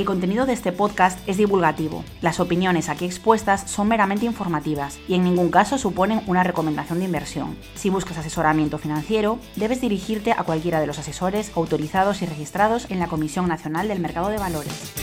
El contenido de este podcast es divulgativo. Las opiniones aquí expuestas son meramente informativas y en ningún caso suponen una recomendación de inversión. Si buscas asesoramiento financiero, debes dirigirte a cualquiera de los asesores autorizados y registrados en la Comisión Nacional del Mercado de Valores.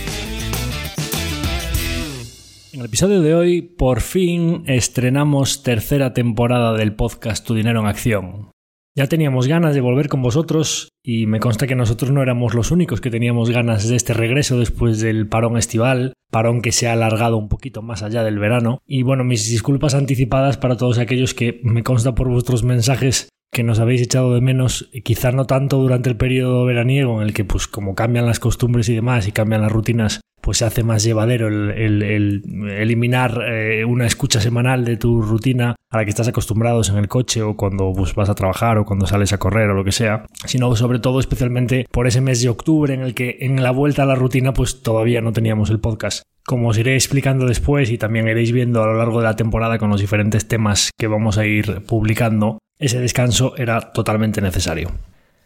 En el episodio de hoy, por fin estrenamos tercera temporada del podcast Tu Dinero en Acción. Ya teníamos ganas de volver con vosotros y me consta que nosotros no éramos los únicos que teníamos ganas de este regreso después del parón estival, parón que se ha alargado un poquito más allá del verano. Y bueno, mis disculpas anticipadas para todos aquellos que me consta por vuestros mensajes que nos habéis echado de menos, quizá no tanto durante el periodo veraniego en el que pues como cambian las costumbres y demás y cambian las rutinas, pues se hace más llevadero el, eliminar eh, una escucha semanal de tu rutina a la que estás acostumbrados en el coche o cuando pues, vas a trabajar o cuando sales a correr o lo que sea, sino sobre todo especialmente por ese mes de octubre en el que en la vuelta a la rutina pues todavía no teníamos el podcast. Como os iré explicando después y también iréis viendo a lo largo de la temporada con los diferentes temas que vamos a ir publicando, ese descanso era totalmente necesario.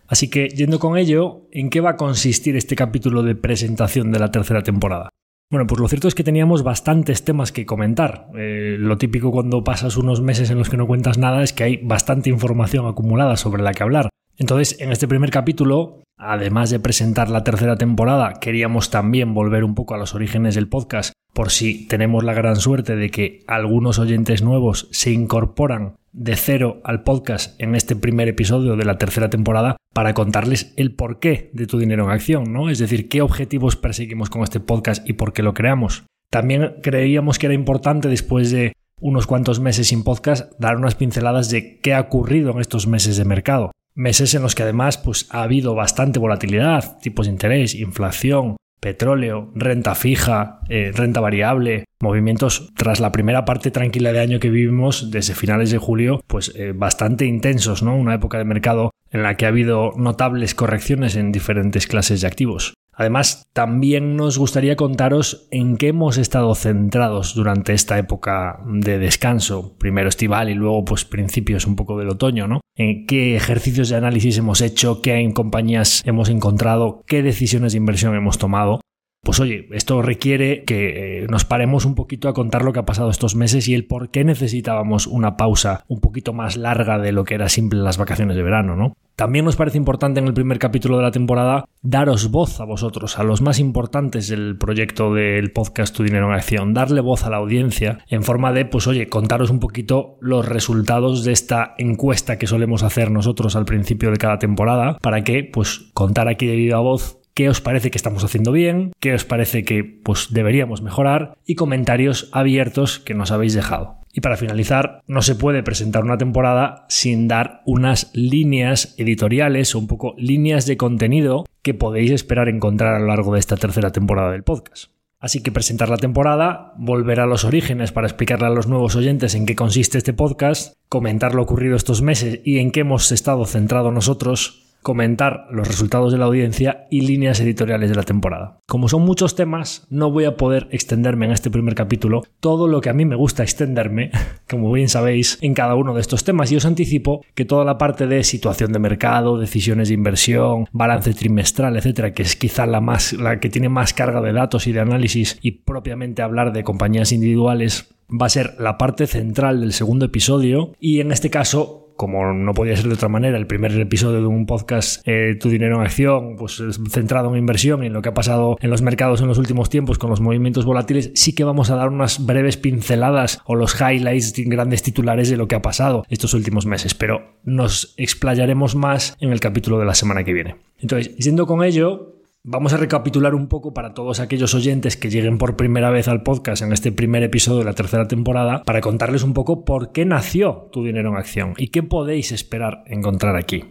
Así que, yendo con ello, ¿en qué va a consistir este capítulo de presentación de la tercera temporada? Bueno, pues lo cierto es que teníamos bastantes temas que comentar. Eh, lo típico cuando pasas unos meses en los que no cuentas nada es que hay bastante información acumulada sobre la que hablar. Entonces, en este primer capítulo, además de presentar la tercera temporada, queríamos también volver un poco a los orígenes del podcast, por si tenemos la gran suerte de que algunos oyentes nuevos se incorporan de cero al podcast en este primer episodio de la tercera temporada para contarles el porqué de tu dinero en acción, ¿no? Es decir, qué objetivos perseguimos con este podcast y por qué lo creamos. También creíamos que era importante después de unos cuantos meses sin podcast dar unas pinceladas de qué ha ocurrido en estos meses de mercado. Meses en los que además pues, ha habido bastante volatilidad, tipos de interés, inflación, petróleo, renta fija, eh, renta variable, movimientos tras la primera parte tranquila de año que vivimos desde finales de julio, pues eh, bastante intensos, ¿no? Una época de mercado en la que ha habido notables correcciones en diferentes clases de activos. Además, también nos gustaría contaros en qué hemos estado centrados durante esta época de descanso, primero estival y luego pues principios un poco del otoño, ¿no? En qué ejercicios de análisis hemos hecho, qué compañías hemos encontrado, qué decisiones de inversión hemos tomado pues oye, esto requiere que eh, nos paremos un poquito a contar lo que ha pasado estos meses y el por qué necesitábamos una pausa un poquito más larga de lo que era simple las vacaciones de verano, ¿no? También nos parece importante en el primer capítulo de la temporada daros voz a vosotros, a los más importantes del proyecto del podcast Tu Dinero en Acción, darle voz a la audiencia en forma de, pues oye, contaros un poquito los resultados de esta encuesta que solemos hacer nosotros al principio de cada temporada, para que, pues, contar aquí de viva voz qué os parece que estamos haciendo bien, qué os parece que pues deberíamos mejorar y comentarios abiertos que nos habéis dejado. Y para finalizar, no se puede presentar una temporada sin dar unas líneas editoriales o un poco líneas de contenido que podéis esperar encontrar a lo largo de esta tercera temporada del podcast. Así que presentar la temporada, volver a los orígenes para explicarle a los nuevos oyentes en qué consiste este podcast, comentar lo ocurrido estos meses y en qué hemos estado centrados nosotros, comentar los resultados de la audiencia y líneas editoriales de la temporada. Como son muchos temas, no voy a poder extenderme en este primer capítulo. Todo lo que a mí me gusta extenderme, como bien sabéis, en cada uno de estos temas. Y os anticipo que toda la parte de situación de mercado, decisiones de inversión, balance trimestral, etcétera, que es quizá la más la que tiene más carga de datos y de análisis y propiamente hablar de compañías individuales va a ser la parte central del segundo episodio. Y en este caso como no podía ser de otra manera, el primer episodio de un podcast eh, Tu dinero en acción, pues centrado en inversión y en lo que ha pasado en los mercados en los últimos tiempos con los movimientos volátiles, sí que vamos a dar unas breves pinceladas o los highlights, grandes titulares de lo que ha pasado estos últimos meses, pero nos explayaremos más en el capítulo de la semana que viene. Entonces, yendo con ello, Vamos a recapitular un poco para todos aquellos oyentes que lleguen por primera vez al podcast en este primer episodio de la tercera temporada para contarles un poco por qué nació Tu Dinero en Acción y qué podéis esperar encontrar aquí.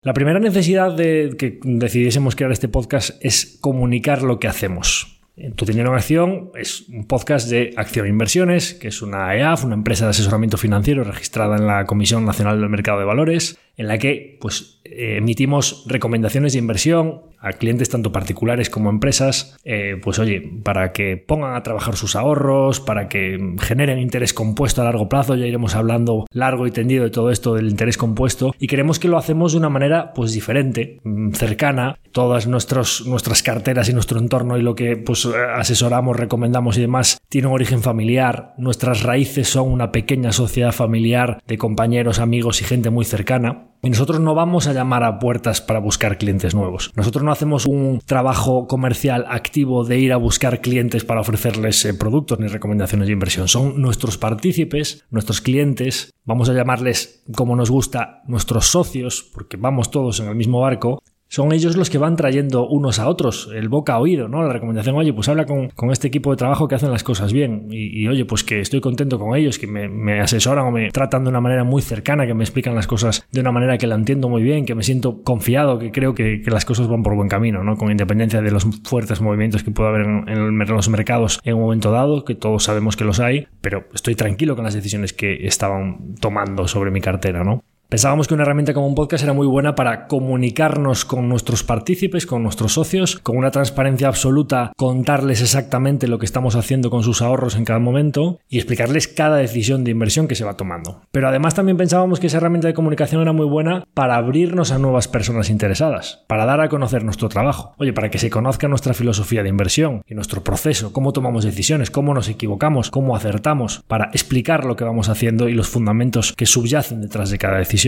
La primera necesidad de que decidiésemos crear este podcast es comunicar lo que hacemos. Tu Dinero en Acción es un podcast de Acción e Inversiones, que es una EAF, una empresa de asesoramiento financiero registrada en la Comisión Nacional del Mercado de Valores, en la que pues, emitimos recomendaciones de inversión a clientes tanto particulares como empresas, eh, pues oye, para que pongan a trabajar sus ahorros, para que generen interés compuesto a largo plazo, ya iremos hablando largo y tendido de todo esto del interés compuesto, y queremos que lo hacemos de una manera pues diferente, mm, cercana, todas nuestros, nuestras carteras y nuestro entorno y lo que pues asesoramos, recomendamos y demás tiene un origen familiar, nuestras raíces son una pequeña sociedad familiar de compañeros, amigos y gente muy cercana, y nosotros no vamos a llamar a puertas para buscar clientes nuevos. Nosotros no hacemos un trabajo comercial activo de ir a buscar clientes para ofrecerles eh, productos ni recomendaciones de inversión. Son nuestros partícipes, nuestros clientes, vamos a llamarles como nos gusta, nuestros socios, porque vamos todos en el mismo barco, son ellos los que van trayendo unos a otros, el boca a oído, ¿no? La recomendación, oye, pues habla con, este equipo de trabajo que hacen las cosas bien y, oye, pues que estoy contento con ellos, que me, asesoran o me tratan de una manera muy cercana, que me explican las cosas de una manera que la entiendo muy bien, que me siento confiado, que creo que, las cosas van por buen camino, ¿no? Con independencia de los fuertes movimientos que pueda haber en, en los mercados en un momento dado, que todos sabemos que los hay, pero estoy tranquilo con las decisiones que estaban tomando sobre mi cartera, ¿no? Pensábamos que una herramienta como un podcast era muy buena para comunicarnos con nuestros partícipes, con nuestros socios, con una transparencia absoluta, contarles exactamente lo que estamos haciendo con sus ahorros en cada momento y explicarles cada decisión de inversión que se va tomando. Pero además también pensábamos que esa herramienta de comunicación era muy buena para abrirnos a nuevas personas interesadas, para dar a conocer nuestro trabajo. Oye, para que se conozca nuestra filosofía de inversión y nuestro proceso, cómo tomamos decisiones, cómo nos equivocamos, cómo acertamos, para explicar lo que vamos haciendo y los fundamentos que subyacen detrás de cada decisión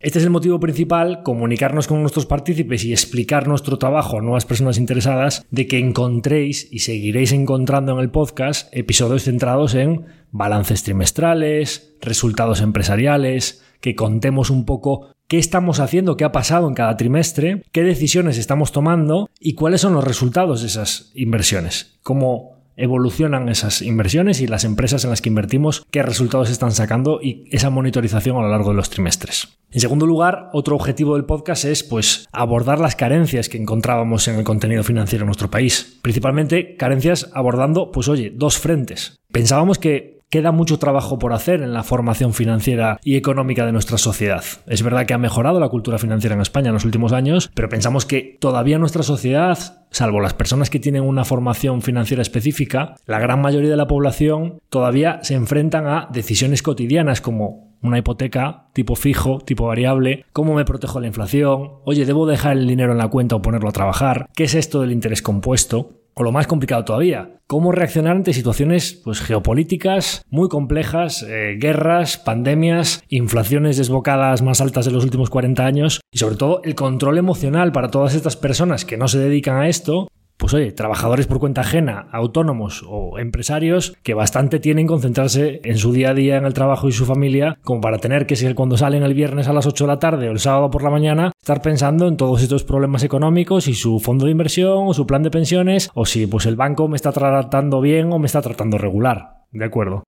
este es el motivo principal, comunicarnos con nuestros partícipes y explicar nuestro trabajo a nuevas personas interesadas de que encontréis y seguiréis encontrando en el podcast episodios centrados en balances trimestrales, resultados empresariales, que contemos un poco qué estamos haciendo, qué ha pasado en cada trimestre, qué decisiones estamos tomando y cuáles son los resultados de esas inversiones, cómo evolucionan esas inversiones y las empresas en las que invertimos, qué resultados están sacando y esa monitorización a lo largo de los trimestres. En segundo lugar, otro objetivo del podcast es pues abordar las carencias que encontrábamos en el contenido financiero en nuestro país, principalmente carencias abordando pues oye, dos frentes. Pensábamos que Queda mucho trabajo por hacer en la formación financiera y económica de nuestra sociedad. Es verdad que ha mejorado la cultura financiera en España en los últimos años, pero pensamos que todavía nuestra sociedad, salvo las personas que tienen una formación financiera específica, la gran mayoría de la población todavía se enfrentan a decisiones cotidianas como una hipoteca tipo fijo, tipo variable, cómo me protejo la inflación, oye, debo dejar el dinero en la cuenta o ponerlo a trabajar, qué es esto del interés compuesto, o lo más complicado todavía, cómo reaccionar ante situaciones pues, geopolíticas muy complejas, eh, guerras, pandemias, inflaciones desbocadas más altas de los últimos 40 años y sobre todo el control emocional para todas estas personas que no se dedican a esto pues oye, trabajadores por cuenta ajena, autónomos o empresarios que bastante tienen concentrarse en su día a día en el trabajo y su familia como para tener que ser cuando salen el viernes a las 8 de la tarde o el sábado por la mañana estar pensando en todos estos problemas económicos y su fondo de inversión o su plan de pensiones o si pues el banco me está tratando bien o me está tratando regular. ¿De acuerdo?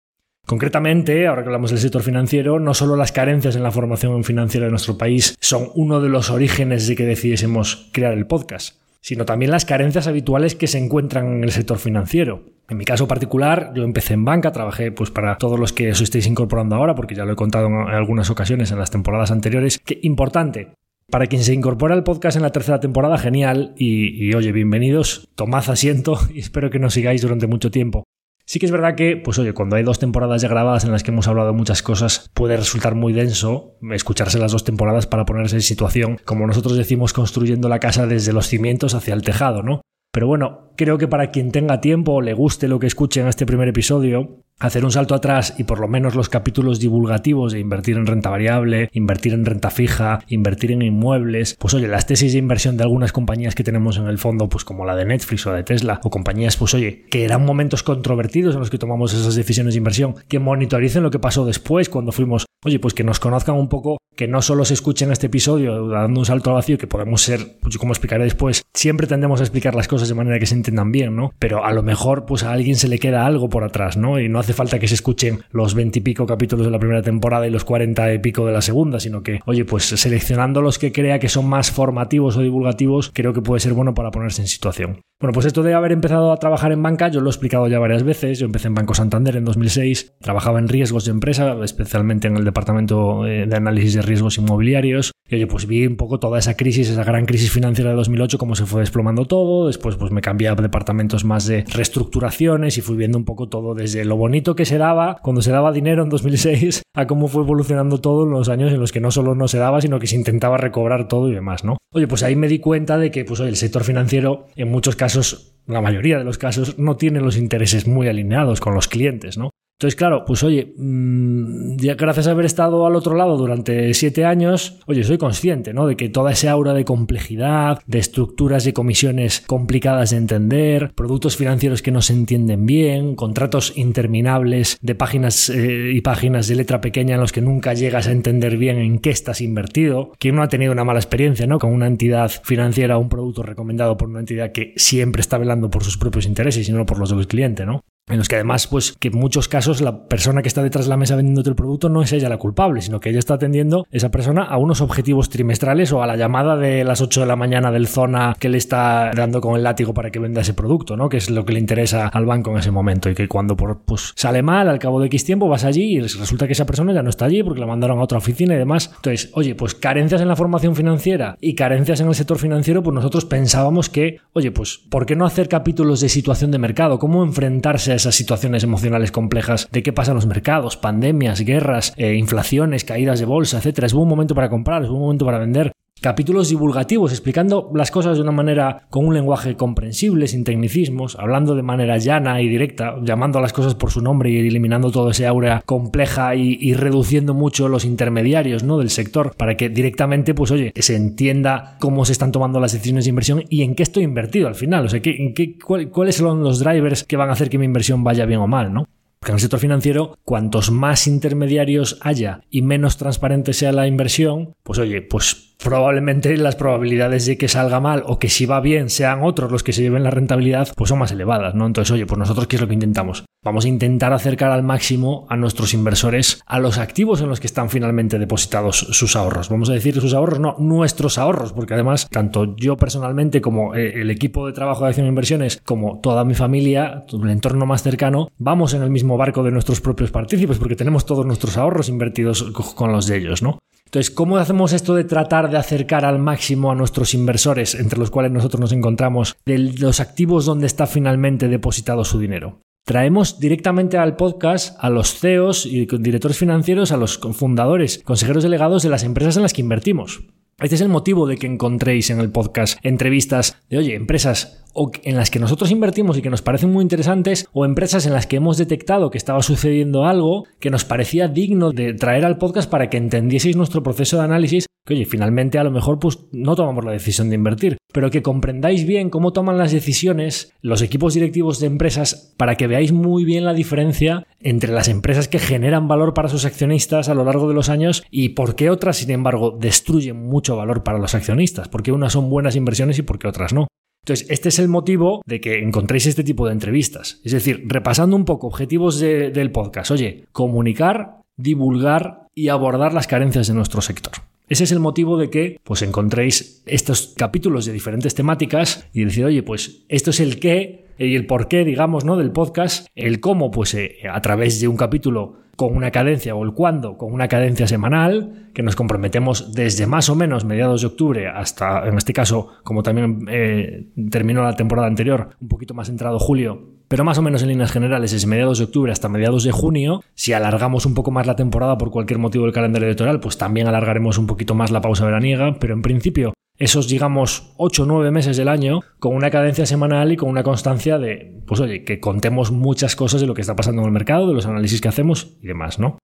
Concretamente, ahora que hablamos del sector financiero, no solo las carencias en la formación financiera de nuestro país son uno de los orígenes de que decidiésemos crear el podcast, sino también las carencias habituales que se encuentran en el sector financiero. En mi caso particular, yo empecé en banca, trabajé pues para todos los que os estéis incorporando ahora, porque ya lo he contado en algunas ocasiones en las temporadas anteriores, que importante, para quien se incorpora al podcast en la tercera temporada, genial. Y, y, oye, bienvenidos, tomad asiento y espero que nos sigáis durante mucho tiempo. Sí que es verdad que, pues oye, cuando hay dos temporadas ya grabadas en las que hemos hablado muchas cosas, puede resultar muy denso escucharse las dos temporadas para ponerse en situación, como nosotros decimos, construyendo la casa desde los cimientos hacia el tejado, ¿no? Pero bueno, creo que para quien tenga tiempo o le guste lo que escuche en este primer episodio, hacer un salto atrás y por lo menos los capítulos divulgativos de invertir en renta variable, invertir en renta fija, invertir en inmuebles, pues oye, las tesis de inversión de algunas compañías que tenemos en el fondo, pues como la de Netflix o la de Tesla, o compañías, pues oye, que eran momentos controvertidos en los que tomamos esas decisiones de inversión, que monitoricen lo que pasó después cuando fuimos, oye, pues que nos conozcan un poco, que no solo se escuchen este episodio dando un salto al vacío, que podemos ser, pues como explicaré después, siempre tendemos a explicar las cosas de manera que se entiendan bien, ¿no? Pero a lo mejor, pues a alguien se le queda algo por atrás, ¿no? Y no hace falta que se escuchen los veintipico capítulos de la primera temporada y los cuarenta y pico de la segunda, sino que, oye, pues seleccionando los que crea que son más formativos o divulgativos, creo que puede ser bueno para ponerse en situación. Bueno, pues esto de haber empezado a trabajar en banca, yo lo he explicado ya varias veces. Yo empecé en Banco Santander en 2006, trabajaba en riesgos de empresa, especialmente en el departamento eh, de análisis de riesgos inmobiliarios. Y oye, pues vi un poco toda esa crisis, esa gran crisis financiera de 2008, cómo se fue desplomando todo. Después, pues me cambié departamentos más de reestructuraciones y fui viendo un poco todo desde lo bonito que se daba cuando se daba dinero en 2006 a cómo fue evolucionando todo en los años en los que no solo no se daba, sino que se intentaba recobrar todo y demás, ¿no? Oye, pues ahí me di cuenta de que, pues el sector financiero en muchos casos la mayoría de los casos, no tiene los intereses muy alineados con los clientes, ¿no? Entonces, claro, pues oye, mm, ya gracias a haber estado al otro lado durante siete años, oye, soy consciente, ¿no? De que toda esa aura de complejidad, de estructuras y comisiones complicadas de entender, productos financieros que no se entienden bien, contratos interminables de páginas eh, y páginas de letra pequeña en los que nunca llegas a entender bien en qué estás invertido. ¿Quién no ha tenido una mala experiencia, ¿no? Con una entidad financiera o un producto recomendado por una entidad que siempre está velando por sus propios intereses y no por los del cliente, ¿no? En los que además, pues que en muchos casos la persona que está detrás de la mesa vendiéndote el producto no es ella la culpable, sino que ella está atendiendo esa persona a unos objetivos trimestrales o a la llamada de las 8 de la mañana del zona que le está dando con el látigo para que venda ese producto, ¿no? Que es lo que le interesa al banco en ese momento y que cuando pues, sale mal, al cabo de X tiempo vas allí y resulta que esa persona ya no está allí porque la mandaron a otra oficina y demás. Entonces, oye, pues carencias en la formación financiera y carencias en el sector financiero, pues nosotros pensábamos que, oye, pues, ¿por qué no hacer capítulos de situación de mercado? ¿Cómo enfrentarse esas situaciones emocionales complejas de qué pasa en los mercados, pandemias, guerras, eh, inflaciones, caídas de bolsa, etcétera. Es buen momento para comprar, es buen momento para vender capítulos divulgativos explicando las cosas de una manera con un lenguaje comprensible, sin tecnicismos, hablando de manera llana y directa, llamando a las cosas por su nombre y eliminando todo ese aura compleja y, reduciendo mucho los intermediarios ¿no? del sector para que directamente, pues oye, se entienda cómo se están tomando las decisiones de inversión y en qué estoy invertido al final, o sea, ¿qué, qué, cuáles son los drivers que van a hacer que mi inversión vaya bien o mal, ¿no? Porque en el sector financiero, cuantos más intermediarios haya y menos transparente sea la inversión, pues oye, pues probablemente las probabilidades de que salga mal o que si va bien sean otros los que se lleven la rentabilidad, pues son más elevadas, ¿no? Entonces, oye, pues nosotros, ¿qué es lo que intentamos? Vamos a intentar acercar al máximo a nuestros inversores a los activos en los que están finalmente depositados sus ahorros. Vamos a decir sus ahorros, no nuestros ahorros, porque además, tanto yo personalmente como eh, el equipo de trabajo de acción e inversiones, como toda mi familia, el entorno más cercano, vamos en el mismo barco de nuestros propios partícipes, porque tenemos todos nuestros ahorros invertidos con los de ellos, ¿no? Entonces, ¿cómo hacemos esto de tratar de acercar al máximo a nuestros inversores, entre los cuales nosotros nos encontramos, de los activos donde está finalmente depositado su dinero? Traemos directamente al podcast a los CEOs y directores financieros, a los fundadores, consejeros delegados de las empresas en las que invertimos. Este es el motivo de que encontréis en el podcast entrevistas de, oye, empresas en las que nosotros invertimos y que nos parecen muy interesantes, o empresas en las que hemos detectado que estaba sucediendo algo que nos parecía digno de traer al podcast para que entendieseis nuestro proceso de análisis, que oye, finalmente a lo mejor pues no tomamos la decisión de invertir, pero que comprendáis bien cómo toman las decisiones los equipos directivos de empresas para que veáis muy bien la diferencia entre las empresas que generan valor para sus accionistas a lo largo de los años y por qué otras, sin embargo, destruyen mucho valor para los accionistas, por qué unas son buenas inversiones y por qué otras no. Entonces, este es el motivo de que encontréis este tipo de entrevistas. Es decir, repasando un poco objetivos del podcast. Oye, comunicar, divulgar y abordar las carencias de nuestro sector. Ese es el motivo de que pues encontréis estos capítulos de diferentes temáticas y decir, oye, pues esto es el qué y el por qué, digamos, ¿no? del podcast, el cómo, pues eh, a través de un capítulo con una cadencia o el cuándo con una cadencia semanal, que nos comprometemos desde más o menos mediados de octubre hasta, en este caso, como también eh, terminó la temporada anterior, un poquito más entrado julio, pero más o menos en líneas generales es mediados de octubre hasta mediados de junio. Si alargamos un poco más la temporada por cualquier motivo del calendario electoral, pues también alargaremos un poquito más la pausa veraniega, pero en principio esos, digamos, 8 o 9 meses del año con una cadencia semanal y con una constancia de, pues oye, que contemos muchas cosas de lo que está pasando en el mercado, de los análisis que hacemos y demás, ¿no?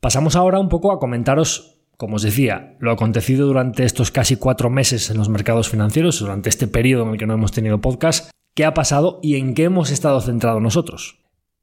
Pasamos ahora un poco a comentaros, como os decía, lo acontecido durante estos casi cuatro meses en los mercados financieros, durante este periodo en el que no hemos tenido podcast, qué ha pasado y en qué hemos estado centrados nosotros.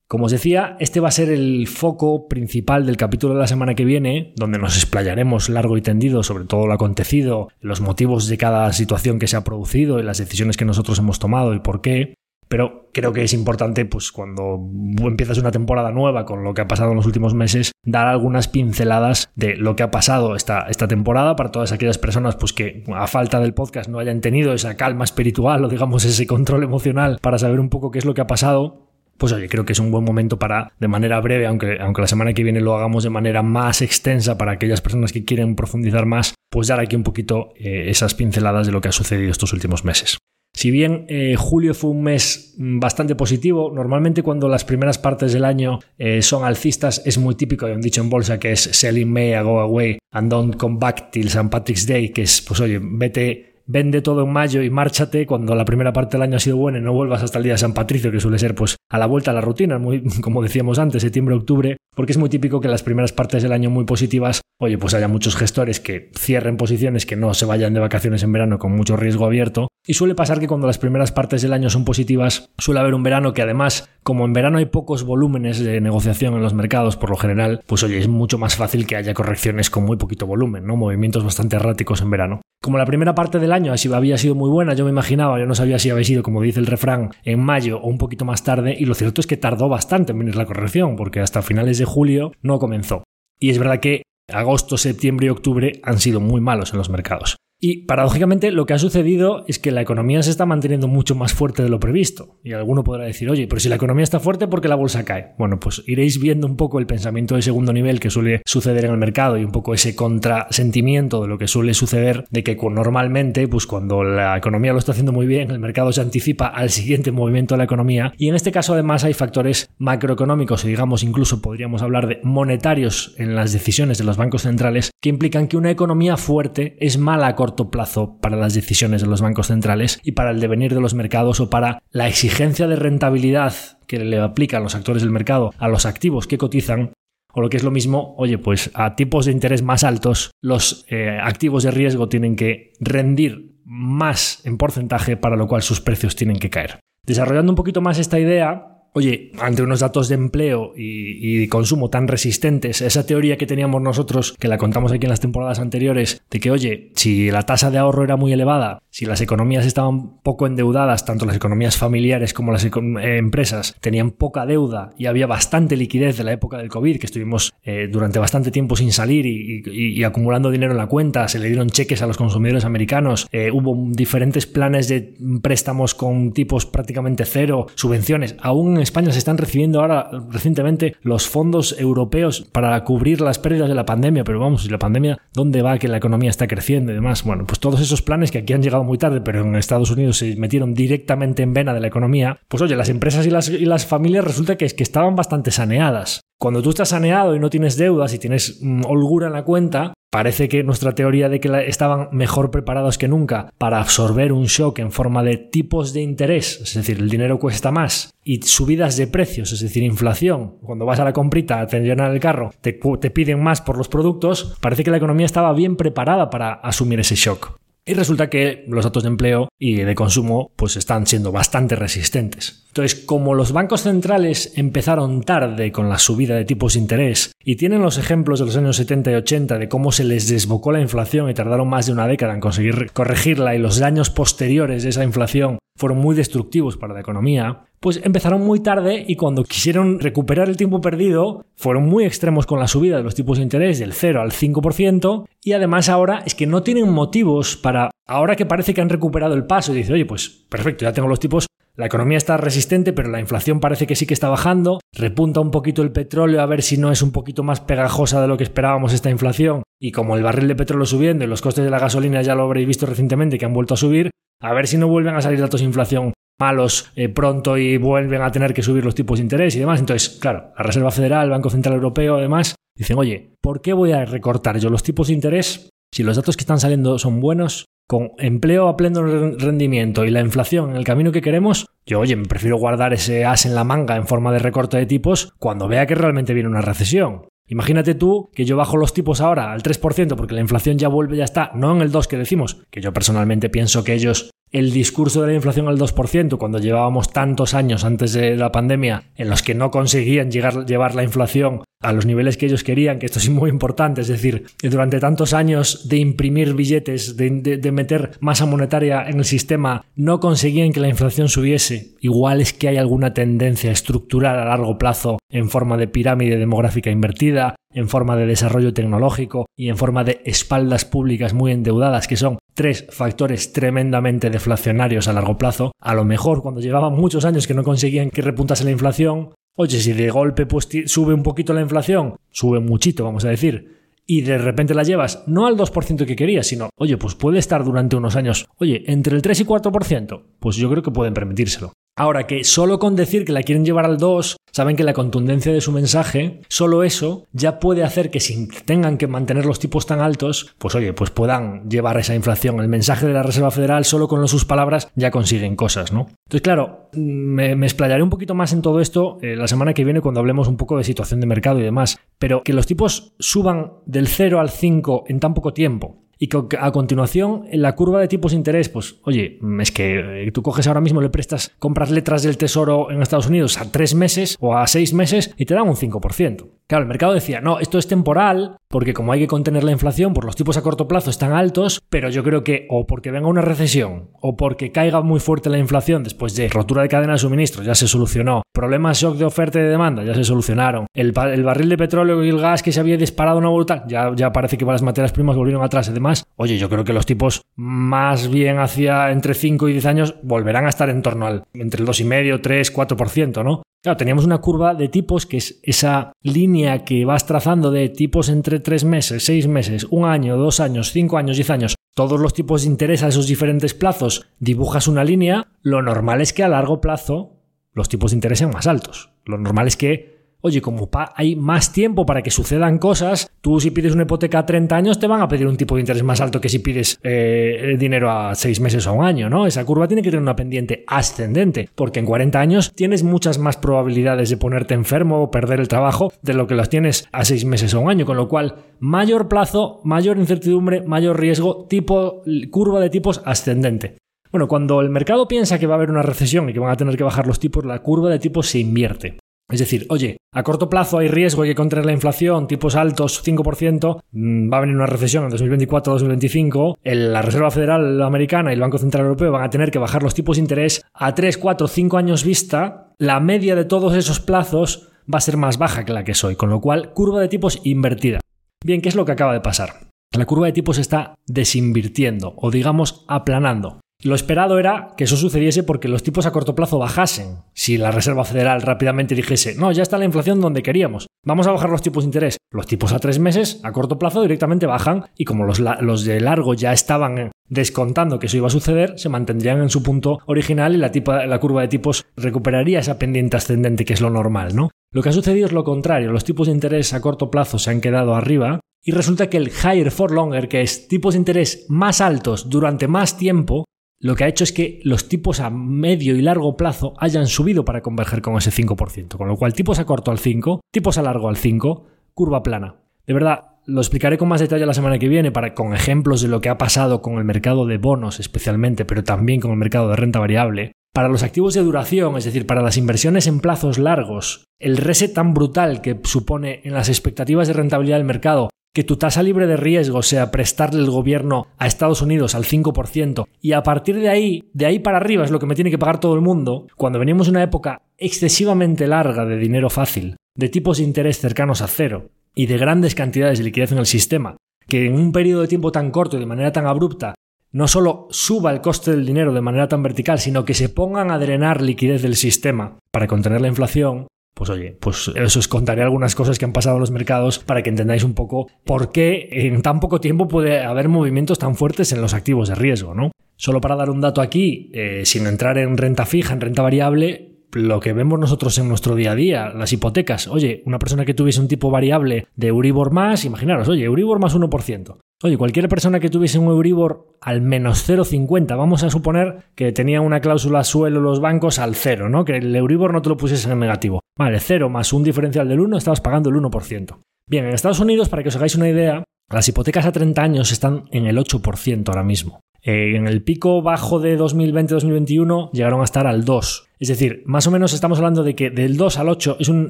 Como os decía, este va a ser el foco principal del capítulo de la semana que viene, donde nos explayaremos largo y tendido sobre todo lo acontecido, los motivos de cada situación que se ha producido y las decisiones que nosotros hemos tomado y por qué. Pero creo que es importante, pues cuando empiezas una temporada nueva con lo que ha pasado en los últimos meses, dar algunas pinceladas de lo que ha pasado esta, esta temporada para todas aquellas personas pues, que a falta del podcast no hayan tenido esa calma espiritual o digamos ese control emocional para saber un poco qué es lo que ha pasado pues oye, creo que es un buen momento para, de manera breve, aunque, aunque la semana que viene lo hagamos de manera más extensa para aquellas personas que quieren profundizar más, pues dar aquí un poquito eh, esas pinceladas de lo que ha sucedido estos últimos meses. Si bien eh, julio fue un mes mm, bastante positivo, normalmente cuando las primeras partes del año eh, son alcistas es muy típico, hay un dicho en bolsa que es selling May, go away and don't come back till St. Patrick's Day, que es pues oye, vete vende todo en mayo y márchate cuando la primera parte del año ha sido buena y no vuelvas hasta el día de San Patricio, que suele ser pues a la vuelta a la rutina, muy, como decíamos antes, septiembre, octubre, porque es muy típico que las primeras partes del año muy positivas, oye, pues haya muchos gestores que cierren posiciones, que no se vayan de vacaciones en verano con mucho riesgo abierto. Y suele pasar que cuando las primeras partes del año son positivas, suele haber un verano que además, como en verano hay pocos volúmenes de negociación en los mercados, por lo general, pues oye, es mucho más fácil que haya correcciones con muy poquito volumen, ¿no? Movimientos bastante erráticos en verano. Como la primera parte del año había sido muy buena, yo me imaginaba, yo no sabía si había sido, como dice el refrán, en mayo o un poquito más tarde, y lo cierto es que tardó bastante en venir la corrección, porque hasta finales de julio no comenzó. Y es verdad que agosto, septiembre y octubre han sido muy malos en los mercados. Y paradójicamente lo que ha sucedido es que la economía se está manteniendo mucho más fuerte de lo previsto. Y alguno podrá decir, oye, pero si la economía está fuerte, ¿por qué la bolsa cae? Bueno, pues iréis viendo un poco el pensamiento de segundo nivel que suele suceder en el mercado y un poco ese contrasentimiento de lo que suele suceder de que normalmente, pues cuando la economía lo está haciendo muy bien, el mercado se anticipa al siguiente movimiento de la economía. Y en este caso además hay factores macroeconómicos y digamos incluso podríamos hablar de monetarios en las decisiones de los bancos centrales que implican que una economía fuerte es mala a corto plazo para las decisiones de los bancos centrales y para el devenir de los mercados o para la exigencia de rentabilidad que le aplican los actores del mercado a los activos que cotizan o lo que es lo mismo, oye, pues a tipos de interés más altos, los eh, activos de riesgo tienen que rendir más en porcentaje, para lo cual sus precios tienen que caer. Desarrollando un poquito más esta idea, Oye, ante unos datos de empleo y, consumo tan resistentes, esa teoría que teníamos nosotros, que la contamos aquí en las temporadas anteriores, de que, oye, si la tasa de ahorro era muy elevada, si las economías estaban poco endeudadas, tanto las economías familiares como las eh, empresas tenían poca deuda y había bastante liquidez de la época del COVID, que estuvimos eh, durante bastante tiempo sin salir y, acumulando dinero en la cuenta, se le dieron cheques a los consumidores americanos, eh, hubo diferentes planes de préstamos con tipos prácticamente cero, subvenciones, aún España se están recibiendo ahora recientemente los fondos europeos para cubrir las pérdidas de la pandemia, pero vamos, si la pandemia, ¿dónde va que la economía está creciendo y demás? Bueno, pues todos esos planes que aquí han llegado muy tarde, pero en Estados Unidos se metieron directamente en vena de la economía, pues oye, las empresas y las, y las familias resulta que, que estaban bastante saneadas. Cuando tú estás saneado y no tienes deudas y tienes mm, holgura en la cuenta, parece que nuestra teoría de que estaban mejor preparados que nunca para absorber un shock en forma de tipos de interés, es decir, el dinero cuesta más, y subidas de precios, es decir, inflación. Cuando vas a la comprita a llenar el carro, te, te piden más por los productos, parece que la economía estaba bien preparada para asumir ese shock. Y resulta que los datos de empleo y de consumo pues están siendo bastante resistentes. Entonces, como los bancos centrales empezaron tarde con la subida de tipos de interés y tienen los ejemplos de los años 70 y 80 de cómo se les desbocó la inflación y tardaron más de una década en conseguir corregirla y los daños posteriores de esa inflación fueron muy destructivos para la economía, pues empezaron muy tarde y cuando quisieron recuperar el tiempo perdido, fueron muy extremos con la subida de los tipos de interés del 0 al 5% y además ahora es que no tienen motivos para, ahora que parece que han recuperado el paso y dice, oye, pues perfecto, ya tengo los tipos, la economía está resistente, pero la inflación parece que sí que está bajando, repunta un poquito el petróleo a ver si no es un poquito más pegajosa de lo que esperábamos esta inflación y como el barril de petróleo subiendo y los costes de la gasolina ya lo habréis visto recientemente que han vuelto a subir, a ver si no vuelven a salir datos de inflación malos eh, pronto y vuelven a tener que subir los tipos de interés y demás. Entonces, claro, la Reserva Federal, el Banco Central Europeo, además, dicen, oye, ¿por qué voy a recortar yo los tipos de interés si los datos que están saliendo son buenos? Con empleo a pleno rendimiento y la inflación en el camino que queremos, yo, oye, me prefiero guardar ese as en la manga en forma de recorte de tipos cuando vea que realmente viene una recesión. Imagínate tú que yo bajo los tipos ahora al 3% porque la inflación ya vuelve, ya está, no en el 2 que decimos, que yo personalmente pienso que ellos el discurso de la inflación al 2%, cuando llevábamos tantos años antes de la pandemia en los que no conseguían llegar, llevar la inflación a los niveles que ellos querían, que esto es muy importante, es decir, durante tantos años de imprimir billetes, de, meter masa monetaria en el sistema, no conseguían que la inflación subiese. Igual es que hay alguna tendencia estructural a largo plazo en forma de pirámide demográfica invertida, en forma de desarrollo tecnológico y en forma de espaldas públicas muy endeudadas, que son tres factores tremendamente deflacionarios a largo plazo. A lo mejor cuando llevaban muchos años que no conseguían que repuntase la inflación, oye, si de golpe pues, sube un poquito la inflación, sube muchito, vamos a decir, y de repente la llevas no al 2% que querías, sino, oye, pues puede estar durante unos años, oye, entre el 3 y 4%, pues yo creo que pueden permitírselo. Ahora que solo con decir que la quieren llevar al 2, saben que la contundencia de su mensaje, solo eso ya puede hacer que sin tengan que mantener los tipos tan altos, pues oye, pues puedan llevar esa inflación. El mensaje de la Reserva Federal solo con sus palabras ya consiguen cosas, ¿no? Entonces, claro, me, me explayaré un poquito más en todo esto eh, la semana que viene cuando hablemos un poco de situación de mercado y demás, pero que los tipos suban del 0 al 5 en tan poco tiempo, y a continuación en la curva de tipos de interés, pues oye, es que eh, tú coges ahora mismo, le prestas, compras letras del tesoro en Estados Unidos a tres meses o a seis meses y te dan un 5%. Claro, el mercado decía, no, esto es temporal, porque como hay que contener la inflación, por los tipos a corto plazo están altos, pero yo creo que o porque venga una recesión o porque caiga muy fuerte la inflación después de rotura de cadena de suministro, ya se solucionó. Problemas shock de oferta y de demanda, ya se solucionaron. El, barril de petróleo y el gas que se había disparado una brutal, ya, parece que las materias primas volvieron atrás. Además, oye, yo creo que los tipos más bien hacia entre 5 y 10 años volverán a estar en torno al entre el 2,5, 3, 4%, ¿no? Claro, teníamos una curva de tipos que es esa línea que vas trazando de tipos entre 3 meses, 6 meses, 1 año, 2 años, 5 años, 10 años. Todos los tipos de interés a esos diferentes plazos dibujas una línea. Lo normal es que a largo plazo los tipos de interés sean más altos. Lo normal es que Oye, como hay más tiempo para que sucedan cosas, tú si pides una hipoteca a 30 años te van a pedir un tipo de interés más alto que si pides eh, dinero a 6 meses o un año, ¿no? Esa curva tiene que tener una pendiente ascendente, porque en 40 años tienes muchas más probabilidades de ponerte enfermo o perder el trabajo de lo que las tienes a 6 meses o un año, con lo cual mayor plazo, mayor incertidumbre, mayor riesgo, tipo curva de tipos ascendente. Bueno, cuando el mercado piensa que va a haber una recesión y que van a tener que bajar los tipos, la curva de tipos se invierte. Es decir, oye, a corto plazo hay riesgo, hay que contener la inflación, tipos altos, 5%, mm, va a venir una recesión en 2024-2025, la Reserva Federal Americana y el Banco Central Europeo van a tener que bajar los tipos de interés a 3, 4, 5 años vista, la media de todos esos plazos va a ser más baja que la que soy, con lo cual curva de tipos invertida. Bien, ¿qué es lo que acaba de pasar? La curva de tipos está desinvirtiendo o digamos aplanando. Lo esperado era que eso sucediese porque los tipos a corto plazo bajasen. Si la Reserva Federal rápidamente dijese, no, ya está la inflación donde queríamos, vamos a bajar los tipos de interés. Los tipos a tres meses, a corto plazo, directamente bajan y como los, los de largo ya estaban descontando que eso iba a suceder, se mantendrían en su punto original y la, la curva de tipos recuperaría esa pendiente ascendente que es lo normal, ¿no? Lo que ha sucedido es lo contrario, los tipos de interés a corto plazo se han quedado arriba y resulta que el higher for longer, que es tipos de interés más altos durante más tiempo, lo que ha hecho es que los tipos a medio y largo plazo hayan subido para converger con ese 5%, con lo cual tipos a corto al 5, tipos a largo al 5, curva plana. De verdad, lo explicaré con más detalle la semana que viene para con ejemplos de lo que ha pasado con el mercado de bonos especialmente, pero también con el mercado de renta variable. Para los activos de duración, es decir, para las inversiones en plazos largos, el reset tan brutal que supone en las expectativas de rentabilidad del mercado que tu tasa libre de riesgo sea prestarle el gobierno a Estados Unidos al 5% y a partir de ahí, de ahí para arriba es lo que me tiene que pagar todo el mundo, cuando venimos una época excesivamente larga de dinero fácil, de tipos de interés cercanos a cero y de grandes cantidades de liquidez en el sistema, que en un periodo de tiempo tan corto y de manera tan abrupta no solo suba el coste del dinero de manera tan vertical, sino que se pongan a drenar liquidez del sistema para contener la inflación, pues oye, pues eso os contaré algunas cosas que han pasado en los mercados para que entendáis un poco por qué en tan poco tiempo puede haber movimientos tan fuertes en los activos de riesgo, ¿no? Solo para dar un dato aquí, eh, sin entrar en renta fija, en renta variable, lo que vemos nosotros en nuestro día a día, las hipotecas. Oye, una persona que tuviese un tipo variable de Euribor más, imaginaros, oye, Euribor más 1%. Oye, cualquier persona que tuviese un Euribor al menos 0,50, vamos a suponer que tenía una cláusula suelo los bancos al cero, ¿no? Que el Euribor no te lo pusiese en negativo. Vale, 0 más un diferencial del 1, estabas pagando el 1%. Bien, en Estados Unidos, para que os hagáis una idea, las hipotecas a 30 años están en el 8% ahora mismo. Eh, en el pico bajo de 2020-2021 llegaron a estar al 2%. Es decir, más o menos estamos hablando de que del 2 al 8 es un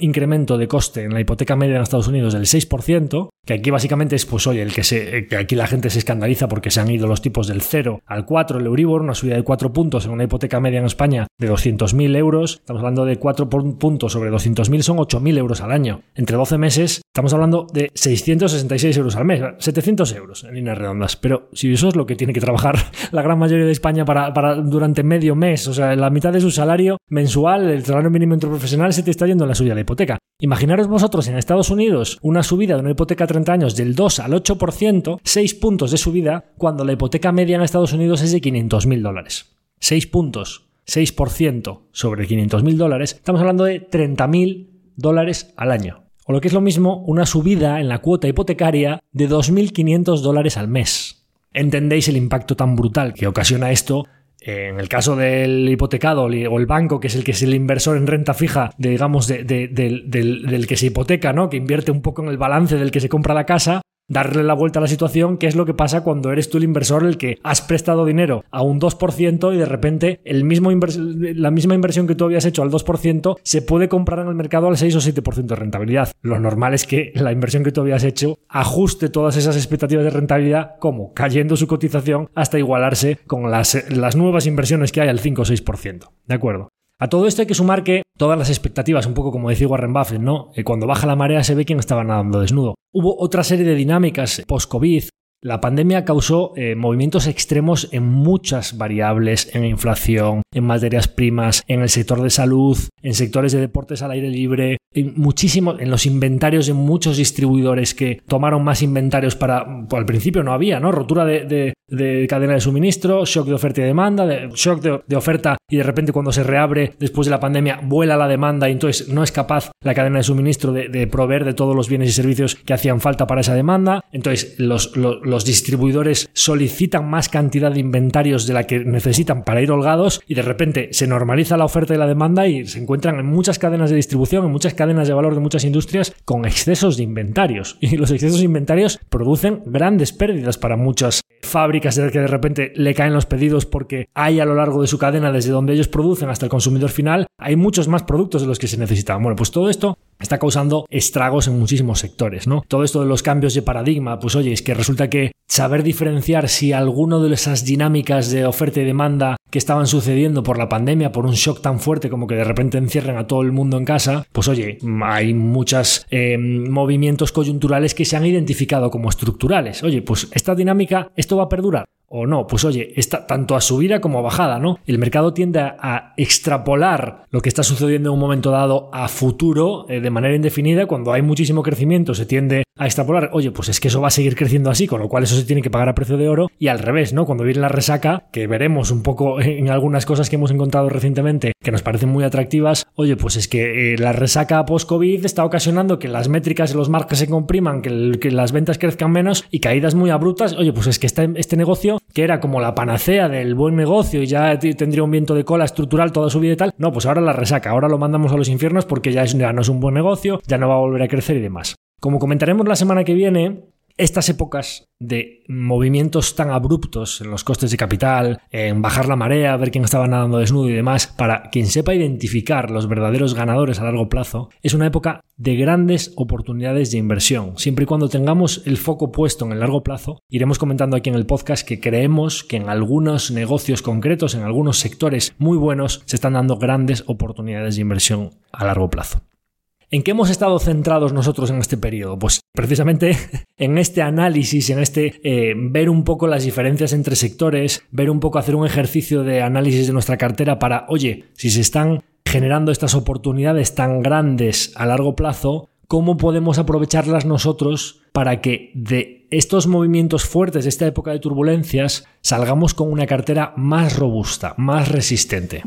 incremento de coste en la hipoteca media en Estados Unidos del 6%, que aquí básicamente es, pues oye, el que, se, que aquí la gente se escandaliza porque se han ido los tipos del 0 al 4, el Euribor, una subida de 4 puntos en una hipoteca media en España de 200.000 euros, estamos hablando de 4 puntos sobre 200.000 son 8.000 euros al año. Entre 12 meses estamos hablando de 666 euros al mes, 700 euros en líneas redondas. Pero si eso es lo que tiene que trabajar la gran mayoría de España para, para durante medio mes, o sea, la mitad de su salario mensual, el salario mínimo interprofesional se te está yendo en la suya la hipoteca. Imaginaros vosotros en Estados Unidos una subida de una hipoteca a 30 años del 2 al 8%, 6 puntos de subida, cuando la hipoteca media en Estados Unidos es de 500.000 dólares. 6 puntos, 6% sobre 500.000 dólares, estamos hablando de 30.000 dólares al año. O lo que es lo mismo, una subida en la cuota hipotecaria de 2.500 dólares al mes. ¿Entendéis el impacto tan brutal que ocasiona esto en el caso del hipotecado o el banco, que es el que es el inversor en renta fija, digamos, del, del, que se hipoteca, ¿no? que invierte un poco en el balance del que se compra la casa, darle la vuelta a la situación, que es lo que pasa cuando eres tú el inversor el que has prestado dinero a un 2% y de repente el mismo la misma inversión que tú habías hecho al 2% se puede comprar en el mercado al 6 o 7% de rentabilidad. Lo normal es que la inversión que tú habías hecho ajuste todas esas expectativas de rentabilidad como cayendo su cotización hasta igualarse con las, las nuevas inversiones que hay al 5 o 6%. ¿De acuerdo? A todo esto hay que sumar que todas las expectativas, un poco como decía Warren Buffett, ¿no? Que cuando baja la marea se ve quién estaba nadando desnudo. Hubo otra serie de dinámicas post-COVID la pandemia causó eh, movimientos extremos en muchas variables, en inflación, en materias primas, en el sector de salud, en sectores de deportes al aire libre, en muchísimo, en los inventarios de muchos distribuidores que tomaron más inventarios para, pues, al principio no había, ¿no? Rotura de, cadena de suministro, shock de oferta y demanda, shock de, oferta y de repente cuando se reabre después de la pandemia vuela la demanda y entonces no es capaz la cadena de suministro de, proveer de todos los bienes y servicios que hacían falta para esa demanda. Entonces los los distribuidores solicitan más cantidad de inventarios de la que necesitan para ir holgados y de repente se normaliza la oferta y la demanda y se encuentran en muchas cadenas de distribución, en muchas cadenas de valor de muchas industrias con excesos de inventarios. Y los excesos de inventarios producen grandes pérdidas para muchas fábricas de que de repente le caen los pedidos porque hay a lo largo de su cadena desde donde ellos producen hasta el consumidor final, hay muchos más productos de los que se necesitan. Bueno, pues todo esto está causando estragos en muchísimos sectores, ¿no? Todo esto de los cambios de paradigma, pues oye, es que resulta que saber diferenciar si alguno de esas dinámicas de oferta y demanda que estaban sucediendo por la pandemia, por un shock tan fuerte como que de repente encierran a todo el mundo en casa, pues oye, hay muchos eh, movimientos coyunturales que se han identificado como estructurales. Oye, pues esta dinámica, ¿esto va a perdurar? o no. Pues oye, está tanto a subida como a bajada, ¿no? El mercado tiende a, extrapolar lo que está sucediendo en un momento dado a futuro eh, de manera indefinida. Cuando hay muchísimo crecimiento, se tiende a extrapolar, oye, pues es que eso va a seguir creciendo así, con lo cual eso se tiene que pagar a precio de oro. Y al revés, ¿no? Cuando viene la resaca, que veremos un poco en algunas cosas que hemos encontrado recientemente que nos parecen muy atractivas, oye, pues es que eh, la resaca post-COVID está ocasionando que las métricas y los marcas se compriman, que, las ventas crezcan menos y caídas muy abruptas. Oye, pues es que este, este negocio que era como la panacea del buen negocio y ya tendría un viento de cola estructural toda su vida y tal, no, pues ahora la resaca, ahora lo mandamos a los infiernos porque ya, ya no es un buen negocio, ya no va a volver a crecer y demás. Como comentaremos la semana que viene, estas épocas de movimientos tan abruptos en los costes de capital, en bajar la marea, ver quién estaba nadando desnudo y demás, para quien sepa identificar los verdaderos ganadores a largo plazo, es una época de grandes oportunidades de inversión. Siempre y cuando tengamos el foco puesto en el largo plazo, iremos comentando aquí en el podcast que creemos que en algunos negocios concretos, en algunos sectores muy buenos, se están dando grandes oportunidades de inversión a largo plazo. ¿En qué hemos estado centrados nosotros en este periodo? Pues precisamente en este análisis, en este eh, ver un poco las diferencias entre sectores, ver un poco hacer un ejercicio de análisis de nuestra cartera para, oye, si se están generando estas oportunidades tan grandes a largo plazo, ¿cómo podemos aprovecharlas nosotros para que de estos movimientos fuertes de esta época de turbulencias salgamos con una cartera más robusta, más resistente.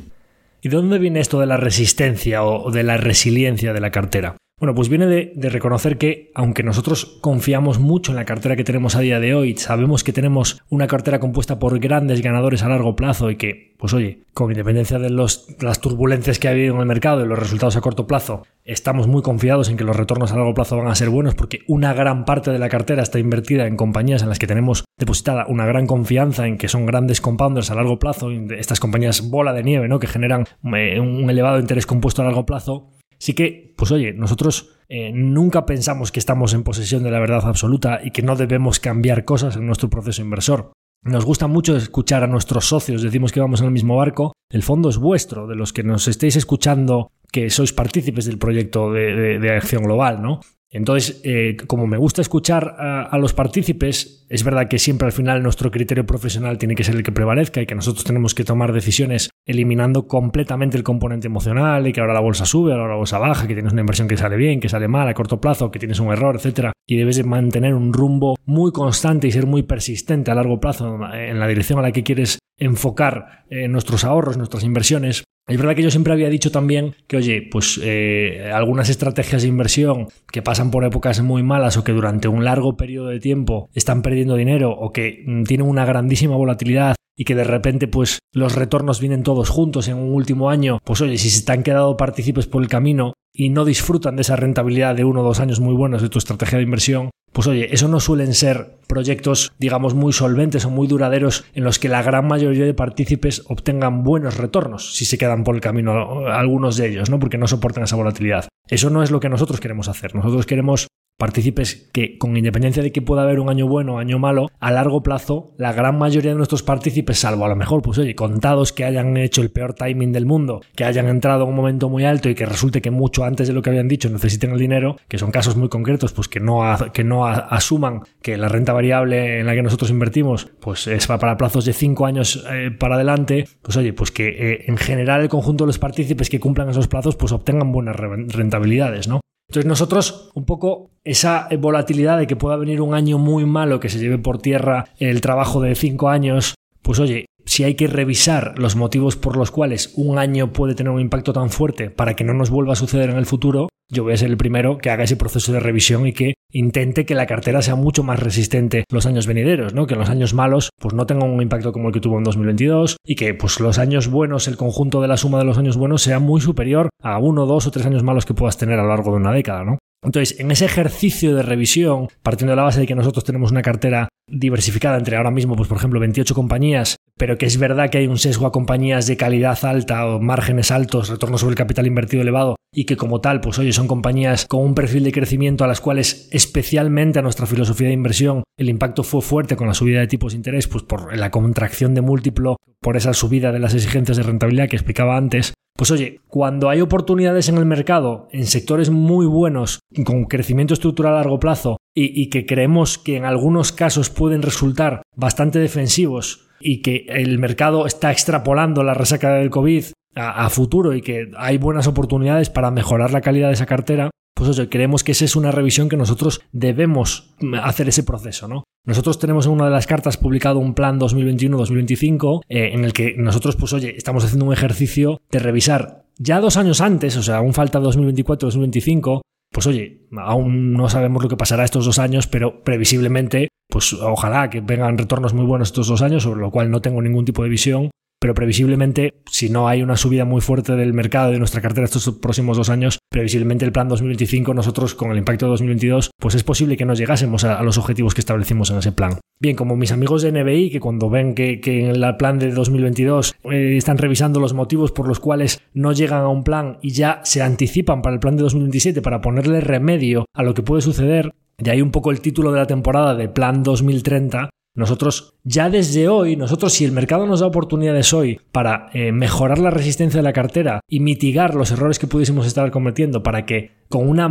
¿Y de dónde viene esto de la resistencia o de la resiliencia de la cartera? Bueno, pues viene de, reconocer que, aunque nosotros confiamos mucho en la cartera que tenemos a día de hoy, sabemos que tenemos una cartera compuesta por grandes ganadores a largo plazo y que, pues oye, con independencia de las turbulencias que ha habido en el mercado y los resultados a corto plazo, estamos muy confiados en que los retornos a largo plazo van a ser buenos porque una gran parte de la cartera está invertida en compañías en las que tenemos depositada una gran confianza en que son grandes compounders a largo plazo, estas compañías bola de nieve, ¿no? Que generan eh, un elevado interés compuesto a largo plazo Sí que, pues oye, nosotros eh, nunca pensamos que estamos en posesión de la verdad absoluta y que no debemos cambiar cosas en nuestro proceso inversor. Nos gusta mucho escuchar a nuestros socios, decimos que vamos en el mismo barco. El fondo es vuestro, de los que nos estéis escuchando, que sois partícipes del proyecto de, de acción global, ¿no? Entonces, eh, como me gusta escuchar a, los partícipes, es verdad que siempre al final nuestro criterio profesional tiene que ser el que prevalezca y que nosotros tenemos que tomar decisiones eliminando completamente el componente emocional y que ahora la bolsa sube, ahora la bolsa baja, que tienes una inversión que sale bien, que sale mal a corto plazo, que tienes un error, etcétera, y debes de mantener un rumbo muy constante y ser muy persistente a largo plazo en la dirección a la que quieres enfocar eh, nuestros ahorros, nuestras inversiones. Es verdad que yo siempre había dicho también que, oye, pues eh, algunas estrategias de inversión que pasan por épocas muy malas o que durante un largo periodo de tiempo están perdiendo dinero o que mm, tienen una grandísima volatilidad y que de repente pues los retornos vienen todos juntos en un último año, pues oye, si se te han quedado partícipes por el camino y no disfrutan de esa rentabilidad de uno o dos años muy buenos de tu estrategia de inversión, pues oye, eso no suelen ser proyectos, digamos, muy solventes o muy duraderos en los que la gran mayoría de partícipes obtengan buenos retornos si se quedan por el camino algunos de ellos, ¿no? Porque no soportan esa volatilidad. Eso no es lo que nosotros queremos hacer. Nosotros queremos partícipes que, con independencia de que pueda haber un año bueno o año malo, a largo plazo, la gran mayoría de nuestros partícipes, salvo a lo mejor, pues oye, contados que hayan hecho el peor timing del mundo, que hayan entrado en un momento muy alto y que resulte que mucho antes de lo que habían dicho necesiten el dinero, que son casos muy concretos, pues que no, que no asuman que la renta variable en la que nosotros invertimos, pues es para plazos de cinco años eh, para adelante, pues oye, pues que eh, en general el conjunto de los partícipes que cumplan esos plazos, pues obtengan buenas rentabilidades, ¿no? Entonces nosotros un poco esa volatilidad de que pueda venir un año muy malo que se lleve por tierra el trabajo de cinco años, pues oye, si hay que revisar los motivos por los cuales un año puede tener un impacto tan fuerte para que no nos vuelva a suceder en el futuro, yo voy a ser el primero que haga ese proceso de revisión y que intente que la cartera sea mucho más resistente los años venideros, ¿no? Que los años malos pues no tengan un impacto como el que tuvo en 2022 y que pues los años buenos, el conjunto de la suma de los años buenos sea muy superior a uno, dos o tres años malos que puedas tener a lo largo de una década, ¿no? Entonces, en ese ejercicio de revisión, partiendo de la base de que nosotros tenemos una cartera diversificada entre ahora mismo, pues por ejemplo, 28 compañías, pero que es verdad que hay un sesgo a compañías de calidad alta o márgenes altos, retorno sobre el capital invertido elevado, y que como tal, pues oye, son compañías con un perfil de crecimiento a las cuales especialmente a nuestra filosofía de inversión el impacto fue fuerte con la subida de tipos de interés, pues por la contracción de múltiplo, por esa subida de las exigencias de rentabilidad que explicaba antes, pues oye, cuando hay oportunidades en el mercado, en sectores muy buenos, con crecimiento estructural a largo plazo, y, que creemos que en algunos casos pueden resultar bastante defensivos y que el mercado está extrapolando la resaca del COVID a, futuro y que hay buenas oportunidades para mejorar la calidad de esa cartera, pues oye, creemos que esa es una revisión que nosotros debemos hacer ese proceso, ¿no? Nosotros tenemos en una de las cartas publicado un plan 2021-2025 eh, en el que nosotros, pues oye, estamos haciendo un ejercicio de revisar ya dos años antes, o sea, aún falta 2024-2025, pues oye, aún no sabemos lo que pasará estos dos años, pero previsiblemente, pues ojalá que vengan retornos muy buenos estos dos años, sobre lo cual no tengo ningún tipo de visión pero previsiblemente, si no hay una subida muy fuerte del mercado de nuestra cartera estos próximos dos años, previsiblemente el plan 2025, nosotros con el impacto de 2022, pues es posible que no llegásemos a, los objetivos que establecimos en ese plan. Bien, como mis amigos de NBI, que cuando ven que, en el plan de 2022 eh, están revisando los motivos por los cuales no llegan a un plan y ya se anticipan para el plan de 2027 para ponerle remedio a lo que puede suceder, de ahí un poco el título de la temporada de Plan 2030, nosotros ya desde hoy, nosotros si el mercado nos da oportunidades hoy para eh, mejorar la resistencia de la cartera y mitigar los errores que pudiésemos estar cometiendo para que con una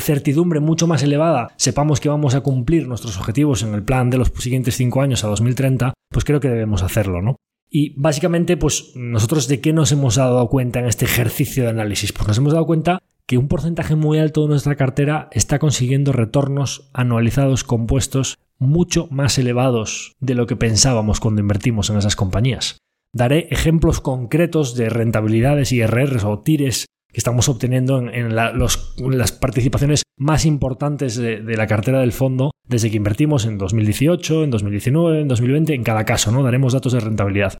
certidumbre mucho más elevada sepamos que vamos a cumplir nuestros objetivos en el plan de los siguientes cinco años a 2030, pues creo que debemos hacerlo, ¿no? Y básicamente, pues nosotros de qué nos hemos dado cuenta en este ejercicio de análisis? Pues nos hemos dado cuenta que un porcentaje muy alto de nuestra cartera está consiguiendo retornos anualizados compuestos mucho más elevados de lo que pensábamos cuando invertimos en esas compañías. Daré ejemplos concretos de rentabilidades y RRs o TIRES que estamos obteniendo en, las participaciones más importantes de, la cartera del fondo desde que invertimos en 2018, en 2019, en 2020, en cada caso, ¿no? Daremos datos de rentabilidad.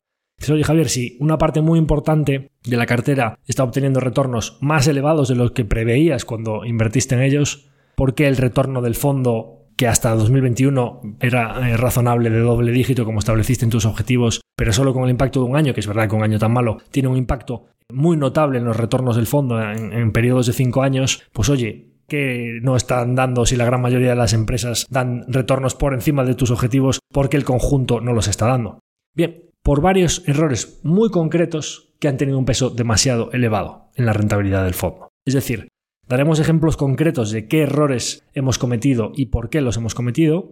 oye Javier, si una parte muy importante de la cartera está obteniendo retornos más elevados de los que preveías cuando invertiste en ellos, ¿por qué el retorno del fondo que hasta 2021 era eh, razonable de doble dígito como estableciste en tus objetivos, pero solo con el impacto de un año, que es verdad que un año tan malo tiene un impacto muy notable en los retornos del fondo en, periodos de cinco años, pues oye, que no están dando si la gran mayoría de las empresas dan retornos por encima de tus objetivos porque el conjunto no los está dando. Bien, por varios errores muy concretos que han tenido un peso demasiado elevado en la rentabilidad del fondo. Es decir, Daremos ejemplos concretos de qué errores hemos cometido y por qué los hemos cometido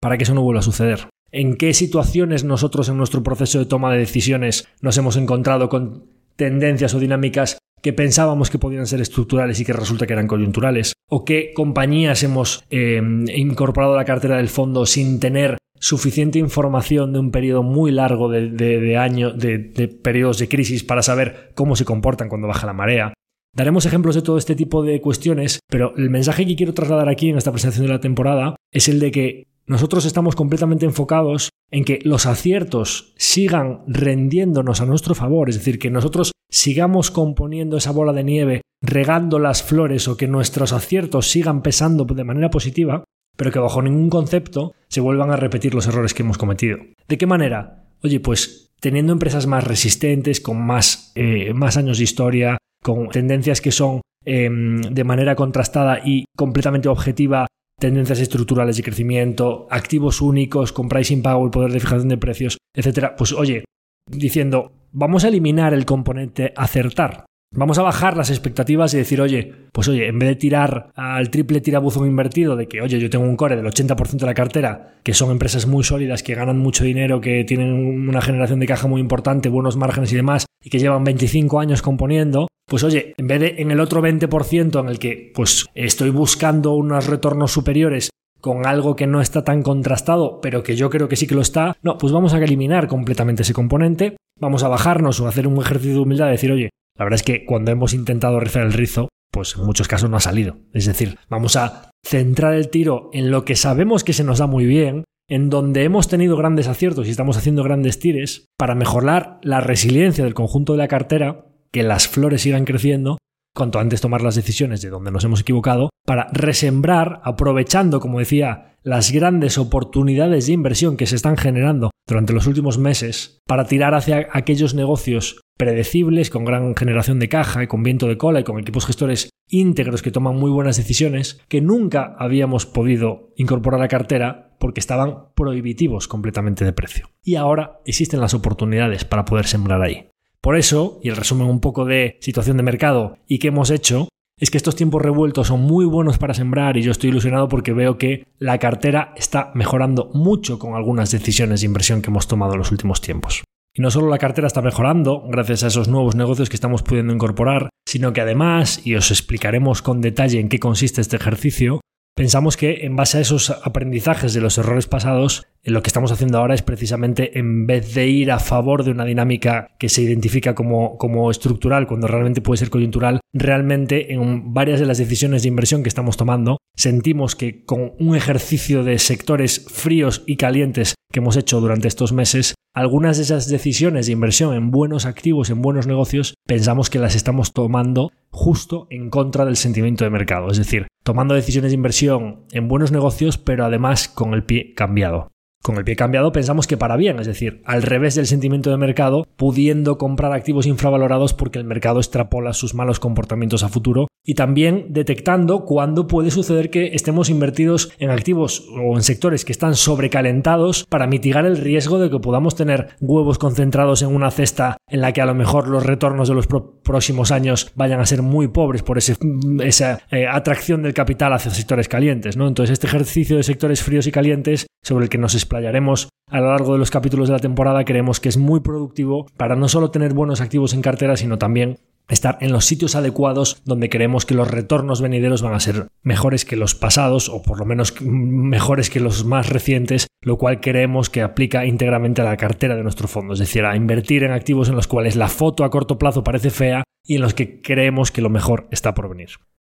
para que eso no vuelva a suceder. En qué situaciones nosotros en nuestro proceso de toma de decisiones nos hemos encontrado con tendencias o dinámicas que pensábamos que podían ser estructurales y que resulta que eran coyunturales, o qué compañías hemos eh, incorporado a la cartera del fondo sin tener suficiente información de un periodo muy largo de, de, años, de, de periodos de crisis para saber cómo se comportan cuando baja la marea, Daremos ejemplos de todo este tipo de cuestiones, pero el mensaje que quiero trasladar aquí en esta presentación de la temporada es el de que nosotros estamos completamente enfocados en que los aciertos sigan rendiéndonos a nuestro favor, es decir, que nosotros sigamos componiendo esa bola de nieve, regando las flores o que nuestros aciertos sigan pesando de manera positiva, pero que bajo ningún concepto se vuelvan a repetir los errores que hemos cometido. ¿De qué manera? Oye, pues teniendo empresas más resistentes, con más, eh, más años de historia, con tendencias que son em, de manera contrastada y completamente objetiva tendencias estructurales de crecimiento, activos únicos, con pricing power, poder de fijación de precios, etcétera, pues oye, diciendo, vamos a eliminar el componente acertar. Vamos a bajar las expectativas y decir, oye, pues oye, en vez de tirar al triple tirabuzón invertido de que, oye, yo tengo un core del 80% de la cartera, que son empresas muy sólidas, que ganan mucho dinero, que tienen una generación de caja muy importante, buenos márgenes y demás, y que llevan 25 años componiendo, pues oye, en vez de en el otro 20% en el que pues estoy buscando unos retornos superiores con algo que no está tan contrastado, pero que yo creo que sí que lo está, no, pues vamos a eliminar completamente ese componente, vamos a bajarnos o hacer un ejercicio de humildad y decir, oye, la verdad es que cuando hemos intentado rizar el rizo, pues en muchos casos no ha salido. Es decir, vamos a centrar el tiro en lo que sabemos que se nos da muy bien, en donde hemos tenido grandes aciertos y estamos haciendo grandes tires, para mejorar la resiliencia del conjunto de la cartera, que las flores sigan creciendo, cuanto antes tomar las decisiones de donde nos hemos equivocado, para resembrar, aprovechando, como decía, las grandes oportunidades de inversión que se están generando durante los últimos meses, para tirar hacia aquellos negocios predecibles, con gran generación de caja y con viento de cola y con equipos gestores íntegros que toman muy buenas decisiones, que nunca habíamos podido incorporar a cartera porque estaban prohibitivos completamente de precio. Y ahora existen las oportunidades para poder sembrar ahí. Por eso, y el resumen un poco de situación de mercado y qué hemos hecho, es que estos tiempos revueltos son muy buenos para sembrar y yo estoy ilusionado porque veo que la cartera está mejorando mucho con algunas decisiones de inversión que hemos tomado en los últimos tiempos. Y no solo la cartera está mejorando gracias a esos nuevos negocios que estamos pudiendo incorporar, sino que además, y os explicaremos con detalle en qué consiste este ejercicio, pensamos que en base a esos aprendizajes de los errores pasados, lo que estamos haciendo ahora es precisamente en vez de ir a favor de una dinámica que se identifica como, como estructural cuando realmente puede ser coyuntural, realmente en varias de las decisiones de inversión que estamos tomando sentimos que con un ejercicio de sectores fríos y calientes que hemos hecho durante estos meses, algunas de esas decisiones de inversión en buenos activos, en buenos negocios, pensamos que las estamos tomando justo en contra del sentimiento de mercado, es decir, tomando decisiones de inversión en buenos negocios, pero además con el pie cambiado. Con el pie cambiado pensamos que para bien, es decir, al revés del sentimiento de mercado, pudiendo comprar activos infravalorados porque el mercado extrapola sus malos comportamientos a futuro y también detectando cuándo puede suceder que estemos invertidos en activos o en sectores que están sobrecalentados para mitigar el riesgo de que podamos tener huevos concentrados en una cesta en la que a lo mejor los retornos de los próximos años vayan a ser muy pobres por esa eh, atracción del capital hacia sectores calientes. ¿no? Entonces este ejercicio de sectores fríos y calientes sobre el que nos explayaremos a lo largo de los capítulos de la temporada creemos que es muy productivo para no solo tener buenos activos en cartera, sino también estar en los sitios adecuados donde creemos que los retornos venideros van a ser mejores que los pasados o por lo menos mejores que los más recientes, lo cual creemos que aplica íntegramente a la cartera de nuestro fondo, es decir, a invertir en activos en los cuales la foto a corto plazo parece fea y en los que creemos que lo mejor está por venir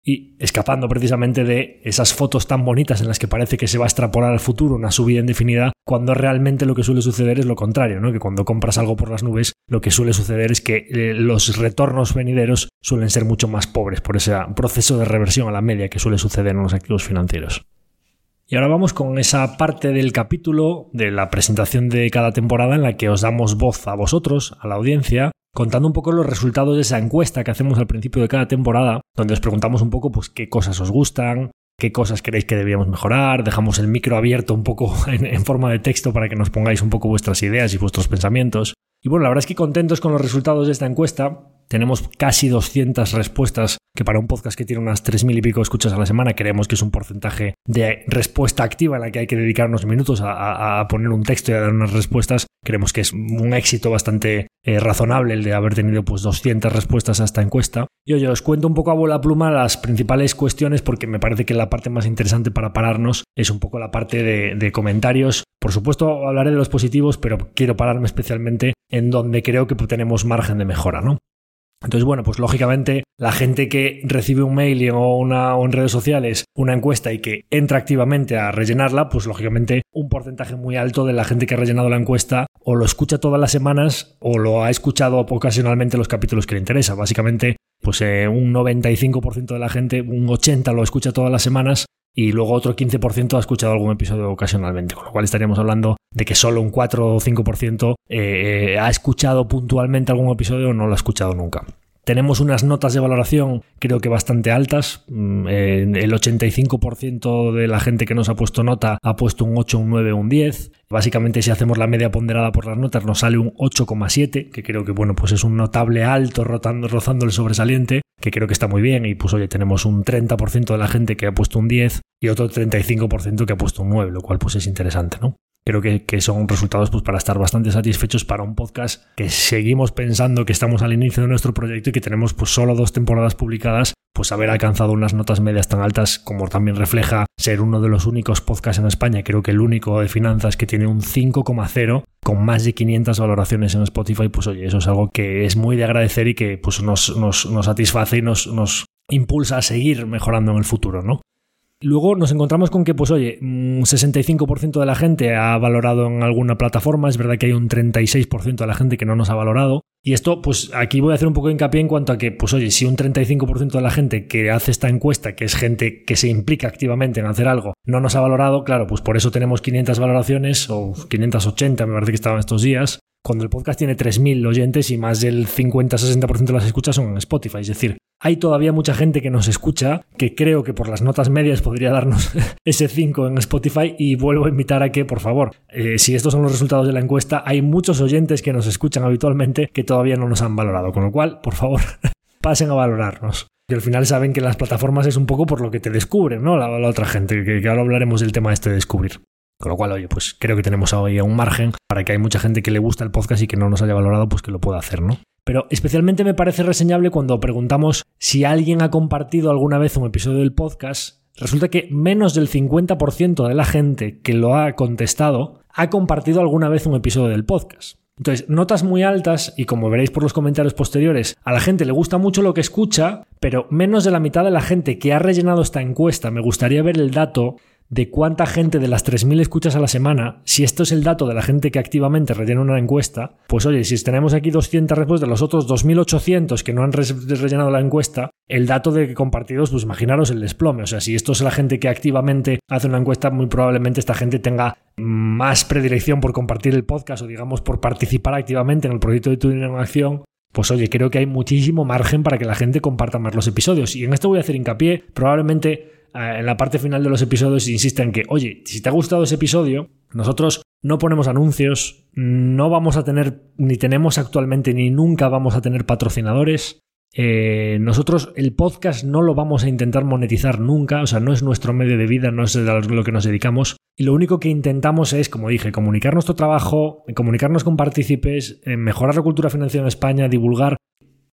y escapando precisamente de esas fotos tan bonitas en las que parece que se va a extrapolar al futuro una subida indefinida, cuando realmente lo que suele suceder es lo contrario, ¿no? que cuando compras algo por las nubes, lo que suele suceder es que eh, los retornos venideros suelen ser mucho más pobres por ese proceso de reversión a la media que suele suceder en los activos financieros. Y ahora vamos con esa parte del capítulo de la presentación de cada temporada en la que os damos voz a vosotros, a la audiencia, contando un poco los resultados de esa encuesta que hacemos al principio de cada temporada, donde os preguntamos un poco pues, qué cosas os gustan, qué cosas queréis que debíamos mejorar, dejamos el micro abierto un poco en, forma de texto para que nos pongáis un poco vuestras ideas y vuestros pensamientos. Y bueno, la verdad es que contentos con los resultados de esta encuesta. Tenemos casi 200 respuestas, que para un podcast que tiene unas 3.000 y pico escuchas a la semana, creemos que es un porcentaje de respuesta activa en la que hay que dedicar unos minutos a, poner un texto y a dar unas respuestas. Creemos que es un éxito bastante eh, razonable el de haber tenido pues 200 respuestas a esta encuesta. Y oye, os cuento un poco a bola pluma las principales cuestiones porque me parece que la parte más interesante para pararnos es un poco la parte de comentarios. Por supuesto hablaré de los positivos, pero quiero pararme especialmente en donde creo que tenemos margen de mejora, ¿no? Entonces, bueno, pues lógicamente la gente que recibe un mail o, una, en redes sociales una encuesta y que entra activamente a rellenarla, pues lógicamente un porcentaje muy alto de la gente que ha rellenado la encuesta o lo escucha todas las semanas o lo ha escuchado ocasionalmente los capítulos que le interesa. Básicamente, pues eh, un 95% de la gente, un 80% lo escucha todas las semanas y luego otro 15% ha escuchado algún episodio ocasionalmente, con lo cual estaríamos hablando de que solo un 4 o 5% eh, eh, ha escuchado puntualmente algún episodio o no lo ha escuchado nunca. Tenemos unas notas de valoración creo que bastante altas. Mm, el 85% de la gente que nos ha puesto nota ha puesto un 8, un 9, un 10. Básicamente si hacemos la media ponderada por las notas nos sale un 8,7, que creo que bueno, pues es un notable alto rozando el sobresaliente, que creo que está muy bien. Y pues oye, tenemos un 30% de la gente que ha puesto un 10 y otro 35% que ha puesto un 9, lo cual pues es interesante, ¿no? Creo que, son resultados pues, para estar bastante satisfechos para un podcast que seguimos pensando que estamos al inicio de nuestro proyecto y que tenemos pues solo dos temporadas publicadas, pues haber alcanzado unas notas medias tan altas como también refleja ser uno de los únicos podcasts en España, creo que el único de finanzas que tiene un 5,0 con más de 500 valoraciones en Spotify, pues oye, eso es algo que es muy de agradecer y que pues nos, nos, nos satisface y nos, nos impulsa a seguir mejorando en el futuro, ¿no? Luego nos encontramos con que, pues oye, un 65% de la gente ha valorado en alguna plataforma, es verdad que hay un 36% de la gente que no nos ha valorado. Y esto, pues aquí voy a hacer un poco de hincapié en cuanto a que, pues oye, si un 35% de la gente que hace esta encuesta, que es gente que se implica activamente en hacer algo, no nos ha valorado, claro, pues por eso tenemos 500 valoraciones o 580, me parece que estaban estos días cuando el podcast tiene 3.000 oyentes y más del 50-60% de las escuchas son en Spotify. Es decir, hay todavía mucha gente que nos escucha, que creo que por las notas medias podría darnos ese 5 en Spotify y vuelvo a invitar a que, por favor, eh, si estos son los resultados de la encuesta, hay muchos oyentes que nos escuchan habitualmente que todavía no nos han valorado, con lo cual, por favor, pasen a valorarnos. Y al final saben que las plataformas es un poco por lo que te descubren, ¿no? La, otra gente, que, que ahora hablaremos del tema este de descubrir. Con lo cual, oye, pues creo que tenemos hoy un margen para que hay mucha gente que le gusta el podcast y que no nos haya valorado, pues que lo pueda hacer, ¿no? Pero especialmente me parece reseñable cuando preguntamos si alguien ha compartido alguna vez un episodio del podcast. Resulta que menos del 50% de la gente que lo ha contestado ha compartido alguna vez un episodio del podcast. Entonces, notas muy altas y como veréis por los comentarios posteriores, a la gente le gusta mucho lo que escucha, pero menos de la mitad de la gente que ha rellenado esta encuesta, me gustaría ver el dato de cuánta gente de las 3.000 escuchas a la semana, si esto es el dato de la gente que activamente rellena una encuesta, pues oye, si tenemos aquí 200 respuestas de los otros 2.800 que no han rellenado la encuesta, el dato de compartidos, pues imaginaros el desplome. O sea, si esto es la gente que activamente hace una encuesta, muy probablemente esta gente tenga más predilección por compartir el podcast o digamos por participar activamente en el proyecto de Tu en Acción pues oye, creo que hay muchísimo margen para que la gente comparta más los episodios. Y en esto voy a hacer hincapié, probablemente en la parte final de los episodios insiste en que, oye, si te ha gustado ese episodio, nosotros no ponemos anuncios, no vamos a tener, ni tenemos actualmente, ni nunca vamos a tener patrocinadores. Eh, nosotros el podcast no lo vamos a intentar monetizar nunca, o sea, no es nuestro medio de vida, no es lo que nos dedicamos. Y lo único que intentamos es, como dije, comunicar nuestro trabajo, comunicarnos con partícipes, eh, mejorar la cultura financiera en España, divulgar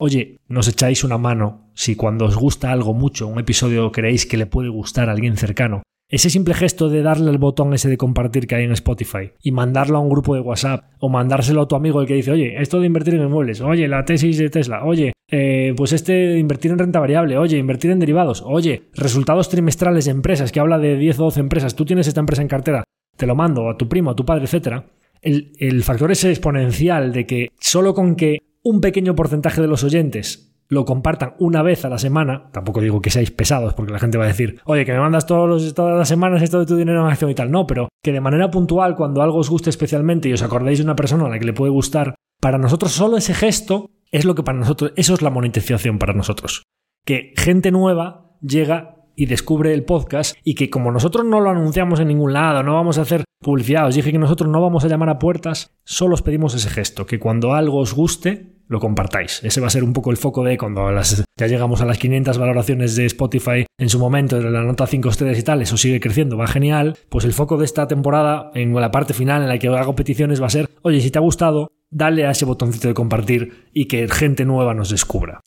oye, nos echáis una mano si cuando os gusta algo mucho, un episodio creéis que le puede gustar a alguien cercano, ese simple gesto de darle el botón ese de compartir que hay en Spotify y mandarlo a un grupo de WhatsApp o mandárselo a tu amigo el que dice, oye, esto de invertir en inmuebles, oye, la tesis de Tesla, oye, eh, pues este de invertir en renta variable, oye, invertir en derivados, oye, resultados trimestrales de empresas que habla de 10 o 12 empresas, tú tienes esta empresa en cartera, te lo mando a tu primo, a tu padre, etcétera. El, el factor ese exponencial de que solo con que un pequeño porcentaje de los oyentes lo compartan una vez a la semana, tampoco digo que seáis pesados porque la gente va a decir, oye, que me mandas todos los, todas las semanas esto de tu dinero en acción y tal, no, pero que de manera puntual, cuando algo os guste especialmente y os acordáis de una persona a la que le puede gustar, para nosotros solo ese gesto es lo que para nosotros, eso es la monetización para nosotros. Que gente nueva llega y descubre el podcast y que como nosotros no lo anunciamos en ningún lado, no vamos a hacer publicidad, os dije que nosotros no vamos a llamar a puertas, solo os pedimos ese gesto, que cuando algo os guste, lo compartáis. Ese va a ser un poco el foco de cuando ya llegamos a las 500 valoraciones de Spotify en su momento, de la nota 5 estrellas y tal, eso sigue creciendo, va genial. Pues el foco de esta temporada, en la parte final en la que hago peticiones, va a ser, oye, si te ha gustado, dale a ese botoncito de compartir y que gente nueva nos descubra.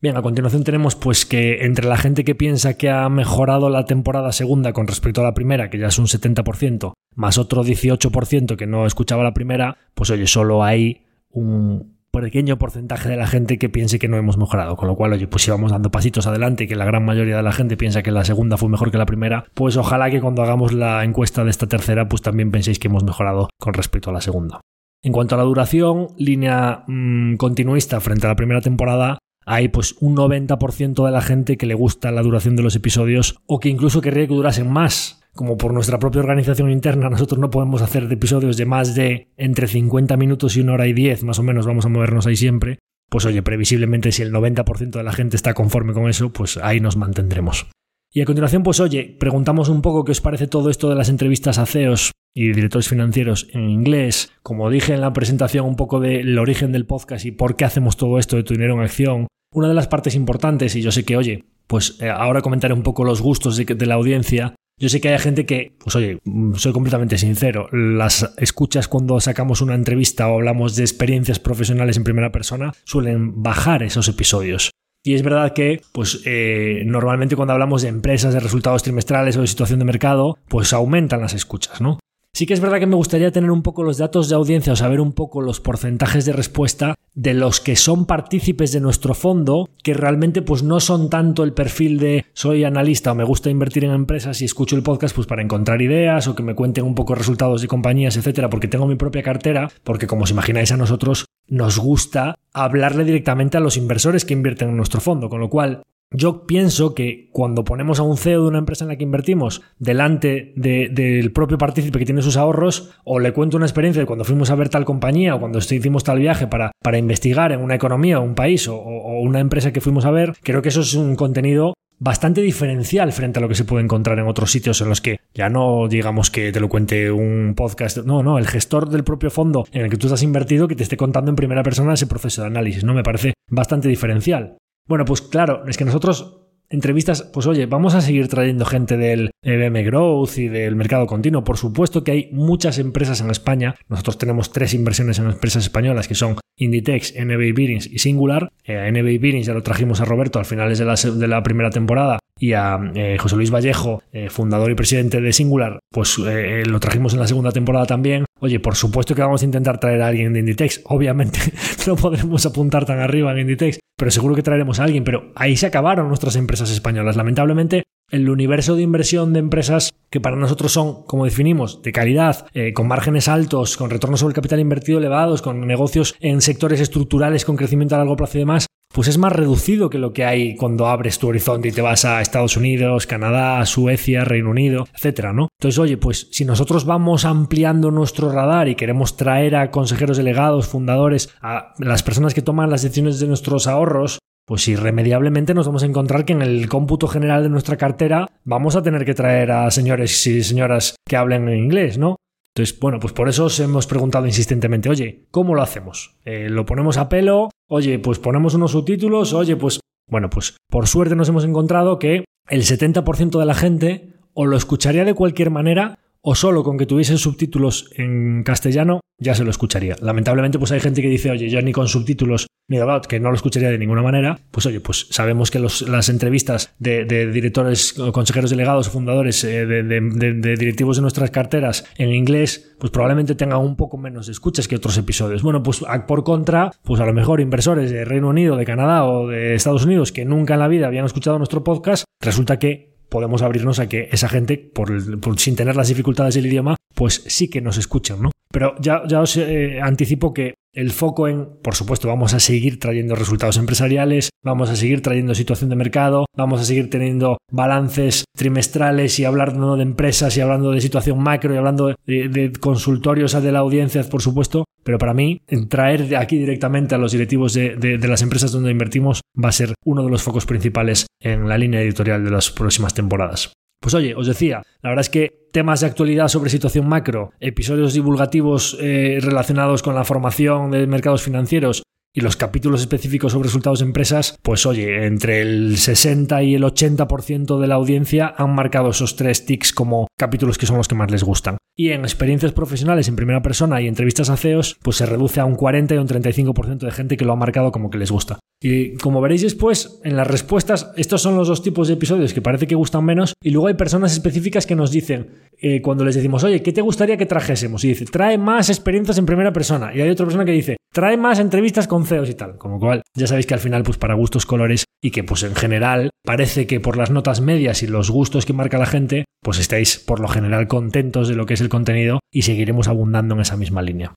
Bien, a continuación tenemos pues que entre la gente que piensa que ha mejorado la temporada segunda con respecto a la primera, que ya es un 70%, más otro 18% que no escuchaba la primera, pues oye, solo hay un pequeño porcentaje de la gente que piense que no hemos mejorado. Con lo cual, oye, pues si vamos dando pasitos adelante y que la gran mayoría de la gente piensa que la segunda fue mejor que la primera, pues ojalá que cuando hagamos la encuesta de esta tercera, pues también penséis que hemos mejorado con respecto a la segunda. En cuanto a la duración, línea mm, continuista frente a la primera temporada, hay pues un 90% de la gente que le gusta la duración de los episodios o que incluso querría que durasen más. Como por nuestra propia organización interna nosotros no podemos hacer episodios de más de entre 50 minutos y una hora y 10, más o menos vamos a movernos ahí siempre, pues oye, previsiblemente si el 90% de la gente está conforme con eso, pues ahí nos mantendremos. Y a continuación, pues oye, preguntamos un poco qué os parece todo esto de las entrevistas a CEOs y directores financieros en inglés. Como dije en la presentación, un poco del origen del podcast y por qué hacemos todo esto de tu dinero en acción. Una de las partes importantes, y yo sé que, oye, pues eh, ahora comentaré un poco los gustos de la audiencia, yo sé que hay gente que, pues oye, soy completamente sincero, las escuchas cuando sacamos una entrevista o hablamos de experiencias profesionales en primera persona suelen bajar esos episodios. Y es verdad que, pues, eh, normalmente cuando hablamos de empresas, de resultados trimestrales o de situación de mercado, pues aumentan las escuchas, ¿no? Sí que es verdad que me gustaría tener un poco los datos de audiencia o saber un poco los porcentajes de respuesta de los que son partícipes de nuestro fondo, que realmente pues no son tanto el perfil de soy analista o me gusta invertir en empresas y escucho el podcast pues para encontrar ideas o que me cuenten un poco resultados de compañías, etcétera, porque tengo mi propia cartera, porque como os imagináis a nosotros nos gusta hablarle directamente a los inversores que invierten en nuestro fondo, con lo cual yo pienso que cuando ponemos a un CEO de una empresa en la que invertimos delante del propio partícipe que tiene sus ahorros, o le cuento una experiencia de cuando fuimos a ver tal compañía o cuando hicimos tal viaje para, para investigar en una economía o un país o, o una empresa que fuimos a ver, creo que eso es un contenido bastante diferencial frente a lo que se puede encontrar en otros sitios en los que ya no digamos que te lo cuente un podcast, no, no, el gestor del propio fondo en el que tú estás invertido que te esté contando en primera persona ese proceso de análisis, ¿no? Me parece bastante diferencial. Bueno, pues claro, es que nosotros entrevistas, pues oye, vamos a seguir trayendo gente del EBM Growth y del mercado continuo. Por supuesto que hay muchas empresas en España. Nosotros tenemos tres inversiones en empresas españolas que son Inditex, NBA Bearings y Singular. Eh, NBA Bearings ya lo trajimos a Roberto al finales de la, de la primera temporada y a eh, José Luis Vallejo, eh, fundador y presidente de Singular, pues lo trajimos en la segunda temporada también. Oye, por supuesto que vamos a intentar traer a alguien de Inditex. Obviamente no podremos apuntar tan arriba en Inditex, pero seguro que traeremos a alguien. Pero ahí se acabaron nuestras empresas españolas. Lamentablemente, el universo de inversión de empresas que para nosotros son, como definimos, de calidad, eh, con márgenes altos, con retornos sobre el capital invertido elevados, con negocios en sectores estructurales con crecimiento a largo plazo y demás, pues es más reducido que lo que hay cuando abres tu horizonte y te vas a Estados Unidos, Canadá, Suecia, Reino Unido, etcétera, ¿no? Entonces, oye, pues si nosotros vamos ampliando nuestro radar y queremos traer a consejeros delegados, fundadores, a las personas que toman las decisiones de nuestros ahorros, pues irremediablemente nos vamos a encontrar que en el cómputo general de nuestra cartera vamos a tener que traer a señores y señoras que hablen en inglés, ¿no? Entonces, bueno, pues por eso os hemos preguntado insistentemente, oye, ¿cómo lo hacemos? Eh, ¿Lo ponemos a pelo? Oye, pues ponemos unos subtítulos, oye, pues... Bueno, pues por suerte nos hemos encontrado que el 70% de la gente o lo escucharía de cualquier manera o solo con que tuviesen subtítulos en castellano ya se lo escucharía. Lamentablemente pues hay gente que dice, oye, yo ni con subtítulos ni About, que no lo escucharía de ninguna manera, pues oye, pues sabemos que las entrevistas de, directores, consejeros delegados, fundadores, eh, de, directivos de nuestras carteras en inglés, pues probablemente tengan un poco menos de escuchas que otros episodios. Bueno, pues por contra, pues a lo mejor inversores de Reino Unido, de Canadá o de Estados Unidos que nunca en la vida habían escuchado nuestro podcast, resulta que podemos abrirnos a que esa gente, por, sin tener las dificultades del idioma, pues sí que nos escuchan, ¿no? Pero ya, os eh, anticipo que el foco en, por supuesto, vamos a seguir trayendo resultados empresariales, vamos a seguir trayendo situación de mercado, vamos a seguir teniendo balances trimestrales y hablando de empresas y hablando de situación macro y hablando de, consultorios de la audiencia, por supuesto. Pero para mí, traer aquí directamente a los directivos de las empresas donde invertimos va a ser uno de los focos principales en la línea editorial de las próximas temporadas. Pues oye, os decía, la verdad es que temas de actualidad sobre situación macro, episodios divulgativos eh, relacionados con la formación de mercados financieros y los capítulos específicos sobre resultados de empresas, pues oye, entre el 60 y el 80% de la audiencia han marcado esos tres tics como capítulos que son los que más les gustan. Y en experiencias profesionales en primera persona y entrevistas a CEOs, pues se reduce a un 40 y un 35% de gente que lo ha marcado como que les gusta. Y como veréis después, en las respuestas, estos son los dos tipos de episodios que parece que gustan menos. Y luego hay personas específicas que nos dicen, eh, cuando les decimos, oye, ¿qué te gustaría que trajésemos? Y dice, trae más experiencias en primera persona. Y hay otra persona que dice, trae más entrevistas con Y tal. Con lo cual, ya sabéis que al final, pues para gustos colores y que pues en general parece que por las notas medias y los gustos que marca la gente, pues estáis por lo general contentos de lo que es el contenido y seguiremos abundando en esa misma línea.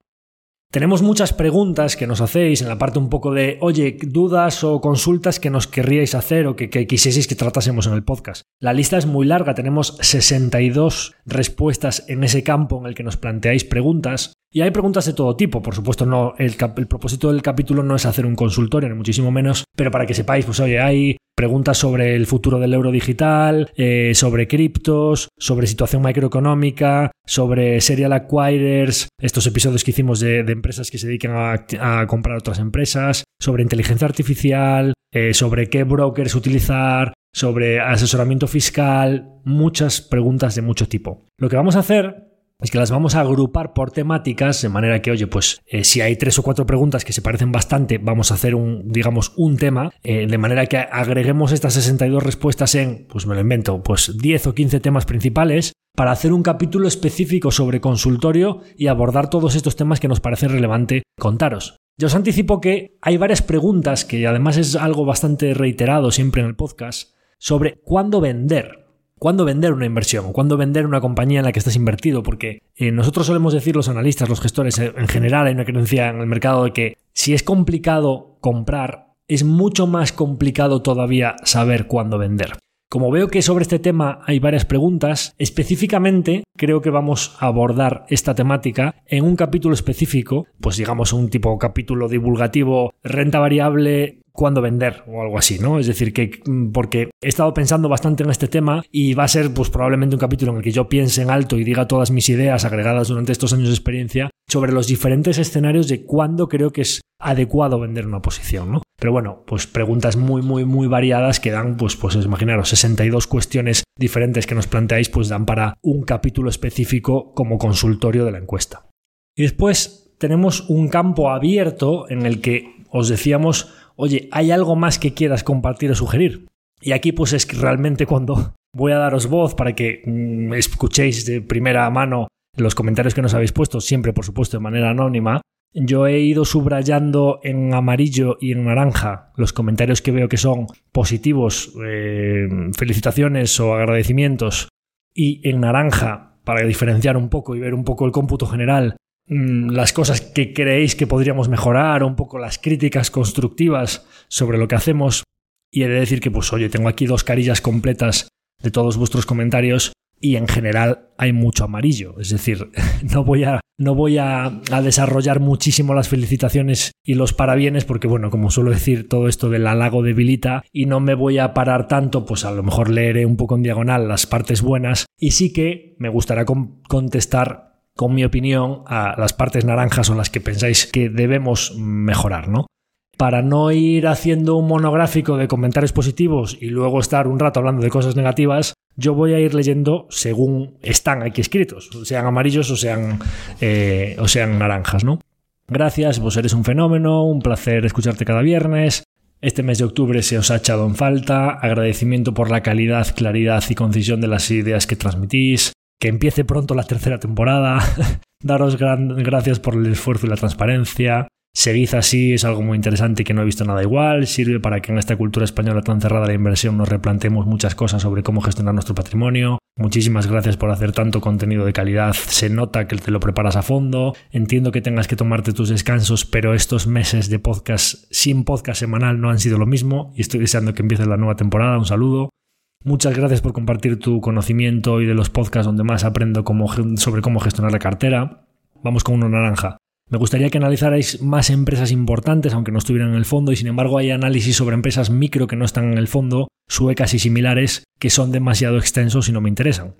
Tenemos muchas preguntas que nos hacéis en la parte un poco de, oye, dudas o consultas que nos querríais hacer o que, que quisieseis que tratásemos en el podcast. La lista es muy larga, tenemos 62 respuestas en ese campo en el que nos planteáis preguntas. Y hay preguntas de todo tipo, por supuesto, no el, propósito del capítulo no es hacer un consultorio, ni muchísimo menos, pero para que sepáis, pues oye, hay preguntas sobre el futuro del euro digital, eh, sobre criptos, sobre situación macroeconómica, sobre serial acquirers, estos episodios que hicimos de, empresas que se dedican a, comprar otras empresas, sobre inteligencia artificial, eh, sobre qué brokers utilizar, sobre asesoramiento fiscal, muchas preguntas de mucho tipo. Lo que vamos a hacer es que las vamos a agrupar por temáticas, de manera que, oye, pues eh, si hay tres o cuatro preguntas que se parecen bastante, vamos a hacer un, digamos, un tema, eh, de manera que agreguemos estas 62 respuestas en, pues me lo invento, pues 10 o 15 temas principales para hacer un capítulo específico sobre consultorio y abordar todos estos temas que nos parece relevante contaros. Yo os anticipo que hay varias preguntas, que además es algo bastante reiterado siempre en el podcast, sobre cuándo vender. ¿Cuándo vender una inversión? ¿Cuándo vender una compañía en la que estás invertido? Porque eh, nosotros solemos decir, los analistas, los gestores, eh, en general hay una creencia en el mercado de que si es complicado comprar, es mucho más complicado todavía saber cuándo vender. Como veo que sobre este tema hay varias preguntas, específicamente creo que vamos a abordar esta temática en un capítulo específico, pues digamos un tipo capítulo divulgativo, renta variable, cuándo vender o algo así, ¿no? Es decir, que mm, porque he estado pensando bastante en este tema y va a ser pues probablemente un capítulo en el que yo piense en alto y diga todas mis ideas agregadas durante estos años de experiencia sobre los diferentes escenarios de cuándo creo que es adecuado vender una posición, ¿no? Pero bueno, pues preguntas muy, muy, muy variadas que dan, pues, pues imaginaros, 62 cuestiones diferentes que nos planteáis, pues dan para un capítulo específico como consultorio de la encuesta. Y después tenemos un campo abierto en el que os decíamos oye, ¿hay algo más que quieras compartir o sugerir? Y aquí pues es que realmente cuando voy a daros voz para que mm, escuchéis de primera mano los comentarios que nos habéis puesto, siempre por supuesto de manera anónima, yo he ido subrayando en amarillo y en naranja los comentarios que veo que son positivos, eh, felicitaciones o agradecimientos, y en naranja, para diferenciar un poco y ver un poco el cómputo general, las cosas que creéis que podríamos mejorar, un poco las críticas constructivas sobre lo que hacemos. Y he de decir que, pues, oye, tengo aquí dos carillas completas de todos vuestros comentarios y en general hay mucho amarillo. Es decir, no voy a, no voy a, desarrollar muchísimo las felicitaciones y los parabienes porque, bueno, como suelo decir, todo esto del halago debilita y no me voy a parar tanto, pues a lo mejor leeré un poco en diagonal las partes buenas y sí que me gustará contestar con mi opinión, a las partes naranjas son las que pensáis que debemos mejorar, ¿no? Para no ir haciendo un monográfico de comentarios positivos y luego estar un rato hablando de cosas negativas, yo voy a ir leyendo según están aquí escritos, sean amarillos o sean, eh, o sean naranjas, ¿no? Gracias, vos eres un fenómeno, un placer escucharte cada viernes. Este mes de octubre se os ha echado en falta. Agradecimiento por la calidad, claridad y concisión de las ideas que transmitís. Que empiece pronto la tercera temporada. Daros gracias por el esfuerzo y la transparencia. Seguid así, es algo muy interesante que no he visto nada igual, sirve para que en esta cultura española tan cerrada de inversión nos replantemos muchas cosas sobre cómo gestionar nuestro patrimonio. Muchísimas gracias por hacer tanto contenido de calidad, se nota que te lo preparas a fondo, entiendo que tengas que tomarte tus descansos, pero estos meses de podcast sin podcast semanal no han sido lo mismo y estoy deseando que empiece la nueva temporada, un saludo. Muchas gracias por compartir tu conocimiento y de los podcasts donde más aprendo sobre cómo gestionar la cartera. Vamos con uno naranja. Me gustaría que analizarais más empresas importantes, aunque no estuvieran en el fondo, y sin embargo hay análisis sobre empresas micro que no están en el fondo, suecas y similares, que son demasiado extensos y no me interesan.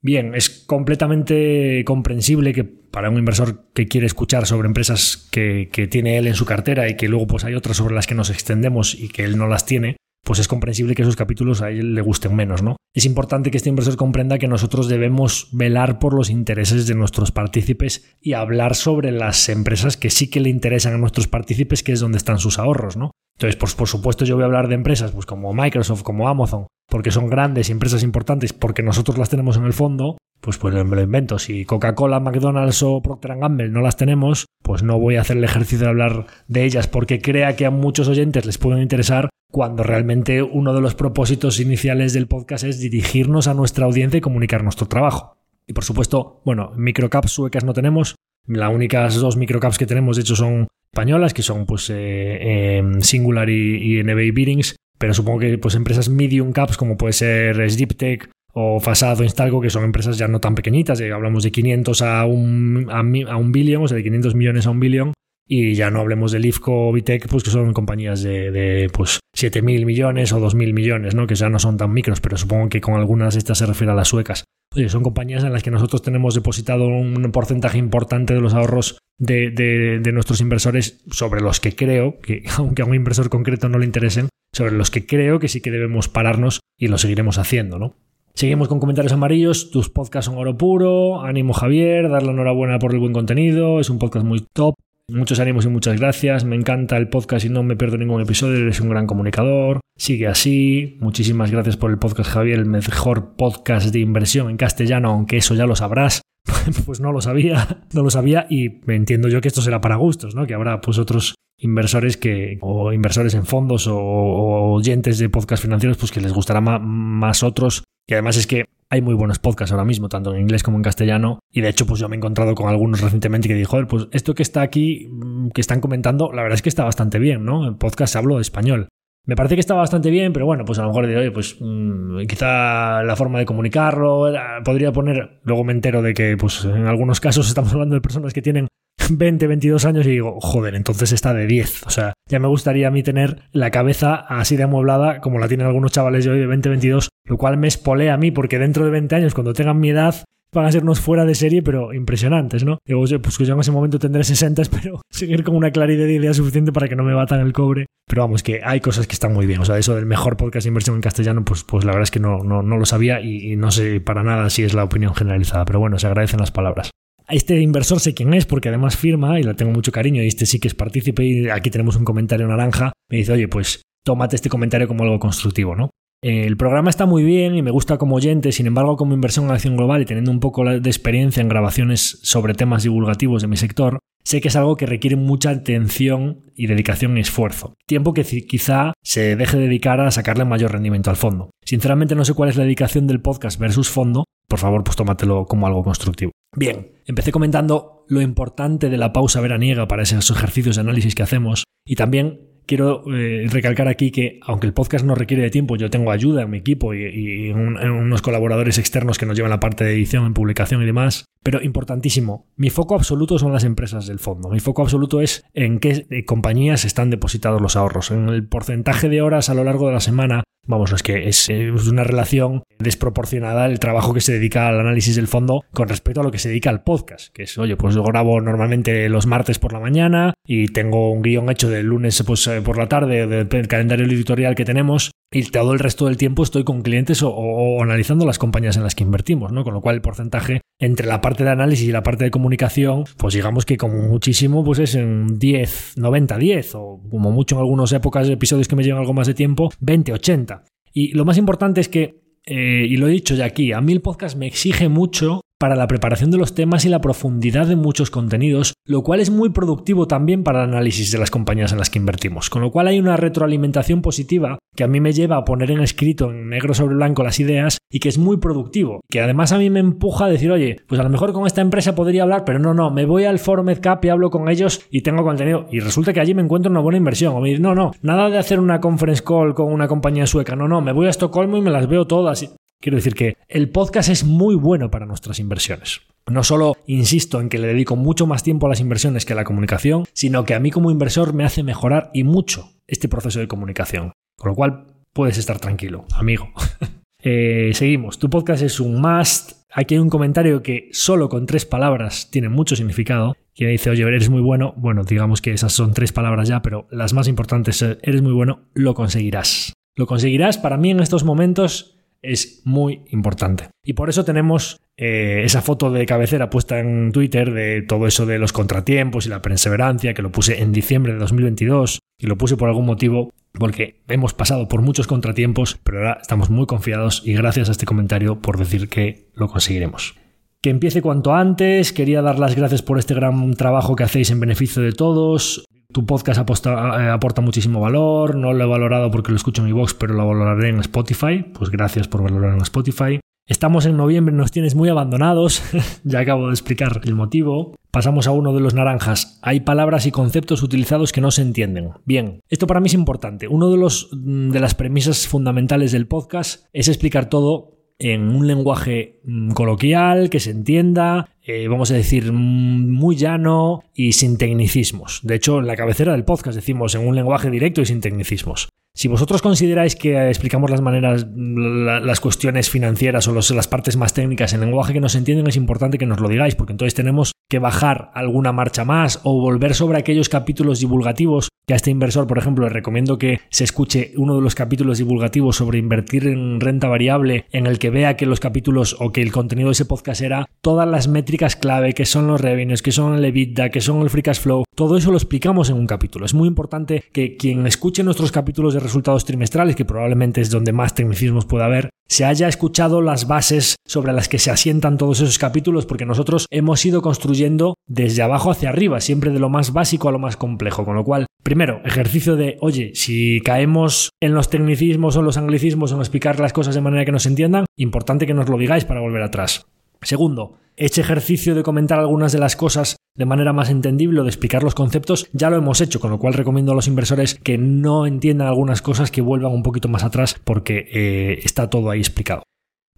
Bien, es completamente comprensible que para un inversor que quiere escuchar sobre empresas que, que, tiene él en su cartera y que luego pues hay otras sobre las que nos extendemos y que él no las tiene, pues es comprensible que esos capítulos a él le gusten menos, ¿no? Es importante que este inversor comprenda que nosotros debemos velar por los intereses de nuestros partícipes y hablar sobre las empresas que sí que le interesan a nuestros partícipes, que es donde están sus ahorros, ¿no? Entonces, pues por supuesto yo voy a hablar de empresas pues como Microsoft, como Amazon, porque son grandes empresas importantes, porque nosotros las tenemos en el fondo, pues, pues me lo invento. Si Coca-Cola, McDonald's o Procter Gamble no las tenemos, pues no voy a hacer el ejercicio de hablar de ellas porque crea que a muchos oyentes les pueden interesar cuando realmente uno de los propósitos iniciales del podcast es dirigirnos a nuestra audiencia y comunicar nuestro trabajo. Y por supuesto, bueno, microcaps suecas no tenemos. Las únicas dos microcaps que tenemos, de hecho, son españolas, que son pues eh, em, Singular y, y NBA Beatings, pero supongo que pues empresas medium caps como puede ser Tech o Fasado o Instalco, que son empresas ya no tan pequeñitas, hablamos de 500 a un, a, a un billón, o sea, de 500 millones a un billón, y ya no hablemos de Lifco o Vitec, pues que son compañías de, de pues 7.000 millones o 2.000 millones, ¿no? que ya no son tan micros, pero supongo que con algunas de estas se refiere a las suecas. Oye, son compañías en las que nosotros tenemos depositado un porcentaje importante de los ahorros de, de, de nuestros inversores sobre los que creo, que aunque a un inversor concreto no le interesen, sobre los que creo que sí que debemos pararnos y lo seguiremos haciendo, ¿no? Seguimos con comentarios amarillos. Tus podcasts son oro puro. Ánimo Javier, dar la enhorabuena por el buen contenido. Es un podcast muy top. Muchos ánimos y muchas gracias. Me encanta el podcast y no me pierdo ningún episodio. Eres un gran comunicador. Sigue así. Muchísimas gracias por el podcast, Javier. El mejor podcast de inversión en castellano, aunque eso ya lo sabrás. pues no lo sabía, no lo sabía y me entiendo yo que esto será para gustos, ¿no? Que habrá pues otros inversores que o inversores en fondos o, oyentes de podcast financieros pues que les gustará más otros y además es que hay muy buenos podcasts ahora mismo, tanto en inglés como en castellano. Y de hecho, pues yo me he encontrado con algunos recientemente que dijo, joder, pues esto que está aquí, mm, que están comentando, la verdad es que está bastante bien, ¿no? En podcast hablo español. Me parece que está bastante bien, pero bueno, pues a lo mejor de oye, pues mmm, quizá la forma de comunicarlo, podría poner, luego me entero de que pues en algunos casos estamos hablando de personas que tienen 20, 22 años y digo, joder, entonces está de 10. O sea, ya me gustaría a mí tener la cabeza así de amueblada como la tienen algunos chavales de hoy de 20, 22, lo cual me espolea a mí porque dentro de 20 años, cuando tengan mi edad, van a ser unos fuera de serie, pero impresionantes, ¿no? Digo, pues que yo en ese momento tendré 60, espero seguir con una claridad de idea suficiente para que no me batan el cobre. Pero vamos, que hay cosas que están muy bien. O sea, eso del mejor podcast de inversión en castellano, pues, pues la verdad es que no, no, no lo sabía y no sé para nada si es la opinión generalizada. Pero bueno, se agradecen las palabras. Este inversor sé quién es porque además firma y le tengo mucho cariño y este sí que es partícipe y aquí tenemos un comentario naranja. Me dice, oye, pues tómate este comentario como algo constructivo, ¿no? El programa está muy bien y me gusta como oyente, sin embargo, como inversión en acción global y teniendo un poco de experiencia en grabaciones sobre temas divulgativos de mi sector, sé que es algo que requiere mucha atención y dedicación y esfuerzo. Tiempo que quizá se deje dedicar a sacarle mayor rendimiento al fondo. Sinceramente no sé cuál es la dedicación del podcast versus fondo, por favor, pues tómatelo como algo constructivo. Bien, empecé comentando lo importante de la pausa veraniega para esos ejercicios de análisis que hacemos y también quiero eh, recalcar aquí que, aunque el podcast no requiere de tiempo, yo tengo ayuda en mi equipo y, unos colaboradores externos que nos llevan la parte de edición, en publicación y demás. Pero importantísimo, mi foco absoluto son las empresas del fondo. Mi foco absoluto es en qué eh, compañías están depositados los ahorros, en el porcentaje de horas a lo largo de la semana. Vamos, es que es, es una relación desproporcionada el trabajo que se dedica al análisis del fondo con respecto a lo que se dedica al podcast, que es, oye, pues yo grabo normalmente los martes por la mañana y tengo un guion hecho del lunes pues, eh, por la tarde del calendario editorial que tenemos y todo el resto del tiempo estoy con clientes o, analizando las compañías en las que invertimos, ¿no? Con lo cual el porcentaje entre la parte de análisis y la parte de comunicación, pues digamos que como muchísimo, pues es en 10, 90, 10, o como mucho en algunas épocas, episodios que me llevan algo más de tiempo, 20, 80. Y lo más importante es que, eh, y lo he dicho ya aquí, a mí el podcast me exige mucho para la preparación de los temas y la profundidad de muchos contenidos, lo cual es muy productivo también para el análisis de las compañías en las que invertimos. Con lo cual hay una retroalimentación positiva que a mí me lleva a poner en escrito en negro sobre blanco las ideas y que es muy productivo, que además a mí me empuja a decir, oye, pues a lo mejor con esta empresa podría hablar, pero no, no, me voy al foro Medcap y hablo con ellos y tengo contenido y resulta que allí me encuentro una buena inversión. O me dice, no, no, nada de hacer una conference call con una compañía sueca, no, no, me voy a Estocolmo y me las veo todas. Quiero decir que el podcast es muy bueno para nuestras inversiones. No solo insisto en que le dedico mucho más tiempo a las inversiones que a la comunicación, sino que a mí como inversor me hace mejorar y mucho este proceso de comunicación. Con lo cual puedes estar tranquilo, amigo. Eh, seguimos. Tu podcast es un must. Aquí hay un comentario que solo con tres palabras tiene mucho significado. Quien dice, oye, eres muy bueno. Bueno, digamos que esas son tres palabras ya, pero las más importantes, eres muy bueno, lo conseguirás. Lo conseguirás para mí en estos momentos es muy importante. Y por eso tenemos eh, esa foto de cabecera puesta en Twitter de todo eso de los contratiempos y la perseverancia, que lo puse en diciembre de 2022 y lo puse por algún motivo porque hemos pasado por muchos contratiempos, pero ahora estamos muy confiados y gracias a este comentario por decir que lo conseguiremos. Que empiece cuanto antes, quería dar las gracias por este gran trabajo que hacéis en beneficio de todos, tu podcast eh, aporta muchísimo valor, no lo he valorado porque lo escucho en mi box, pero lo valoraré en Spotify, pues gracias por valorar en Spotify. Estamos en noviembre, nos tienes muy abandonados, ya acabo de explicar el motivo. Pasamos a uno de los naranjas. Hay palabras y conceptos utilizados que no se entienden. Bien, esto para mí es importante. Uno de, mm, de las premisas fundamentales del podcast es explicar todo en un lenguaje mm, coloquial, que se entienda, eh, vamos a decir, mm, muy llano y sin tecnicismos. De hecho, en la cabecera del podcast decimos en un lenguaje directo y sin tecnicismos. Si vosotros consideráis que explicamos las maneras, las cuestiones financieras o las partes más técnicas en lenguaje que no se entienden, es importante que nos lo digáis, porque entonces tenemos que bajar alguna marcha más o volver sobre aquellos capítulos divulgativos que a este inversor, por ejemplo, le recomiendo que se escuche uno de los capítulos divulgativos sobre invertir en renta variable, en el que vea que los capítulos o que el contenido de ese podcast era todas las métricas clave, que son los revenues, que son el EBITDA, que son el free cash flow. Todo eso lo explicamos en un capítulo. Es muy importante que quien escuche nuestros capítulos de resultados trimestrales, que probablemente es donde más tecnicismos pueda haber, se haya escuchado las bases sobre las que se asientan todos esos capítulos, porque nosotros hemos ido construyendo desde abajo hacia arriba, siempre de lo más básico a lo más complejo. Con lo cual, primero, ejercicio de, oye, si caemos en los tecnicismos o los anglicismos o en explicar las cosas de manera que nos entiendan, importante que nos lo digáis para volver atrás. Segundo, este ejercicio de comentar algunas de las cosas de manera más entendible o de explicar los conceptos, ya lo hemos hecho, con lo cual recomiendo a los inversores que no entiendan algunas cosas que vuelvan un poquito más atrás porque eh, está todo ahí explicado.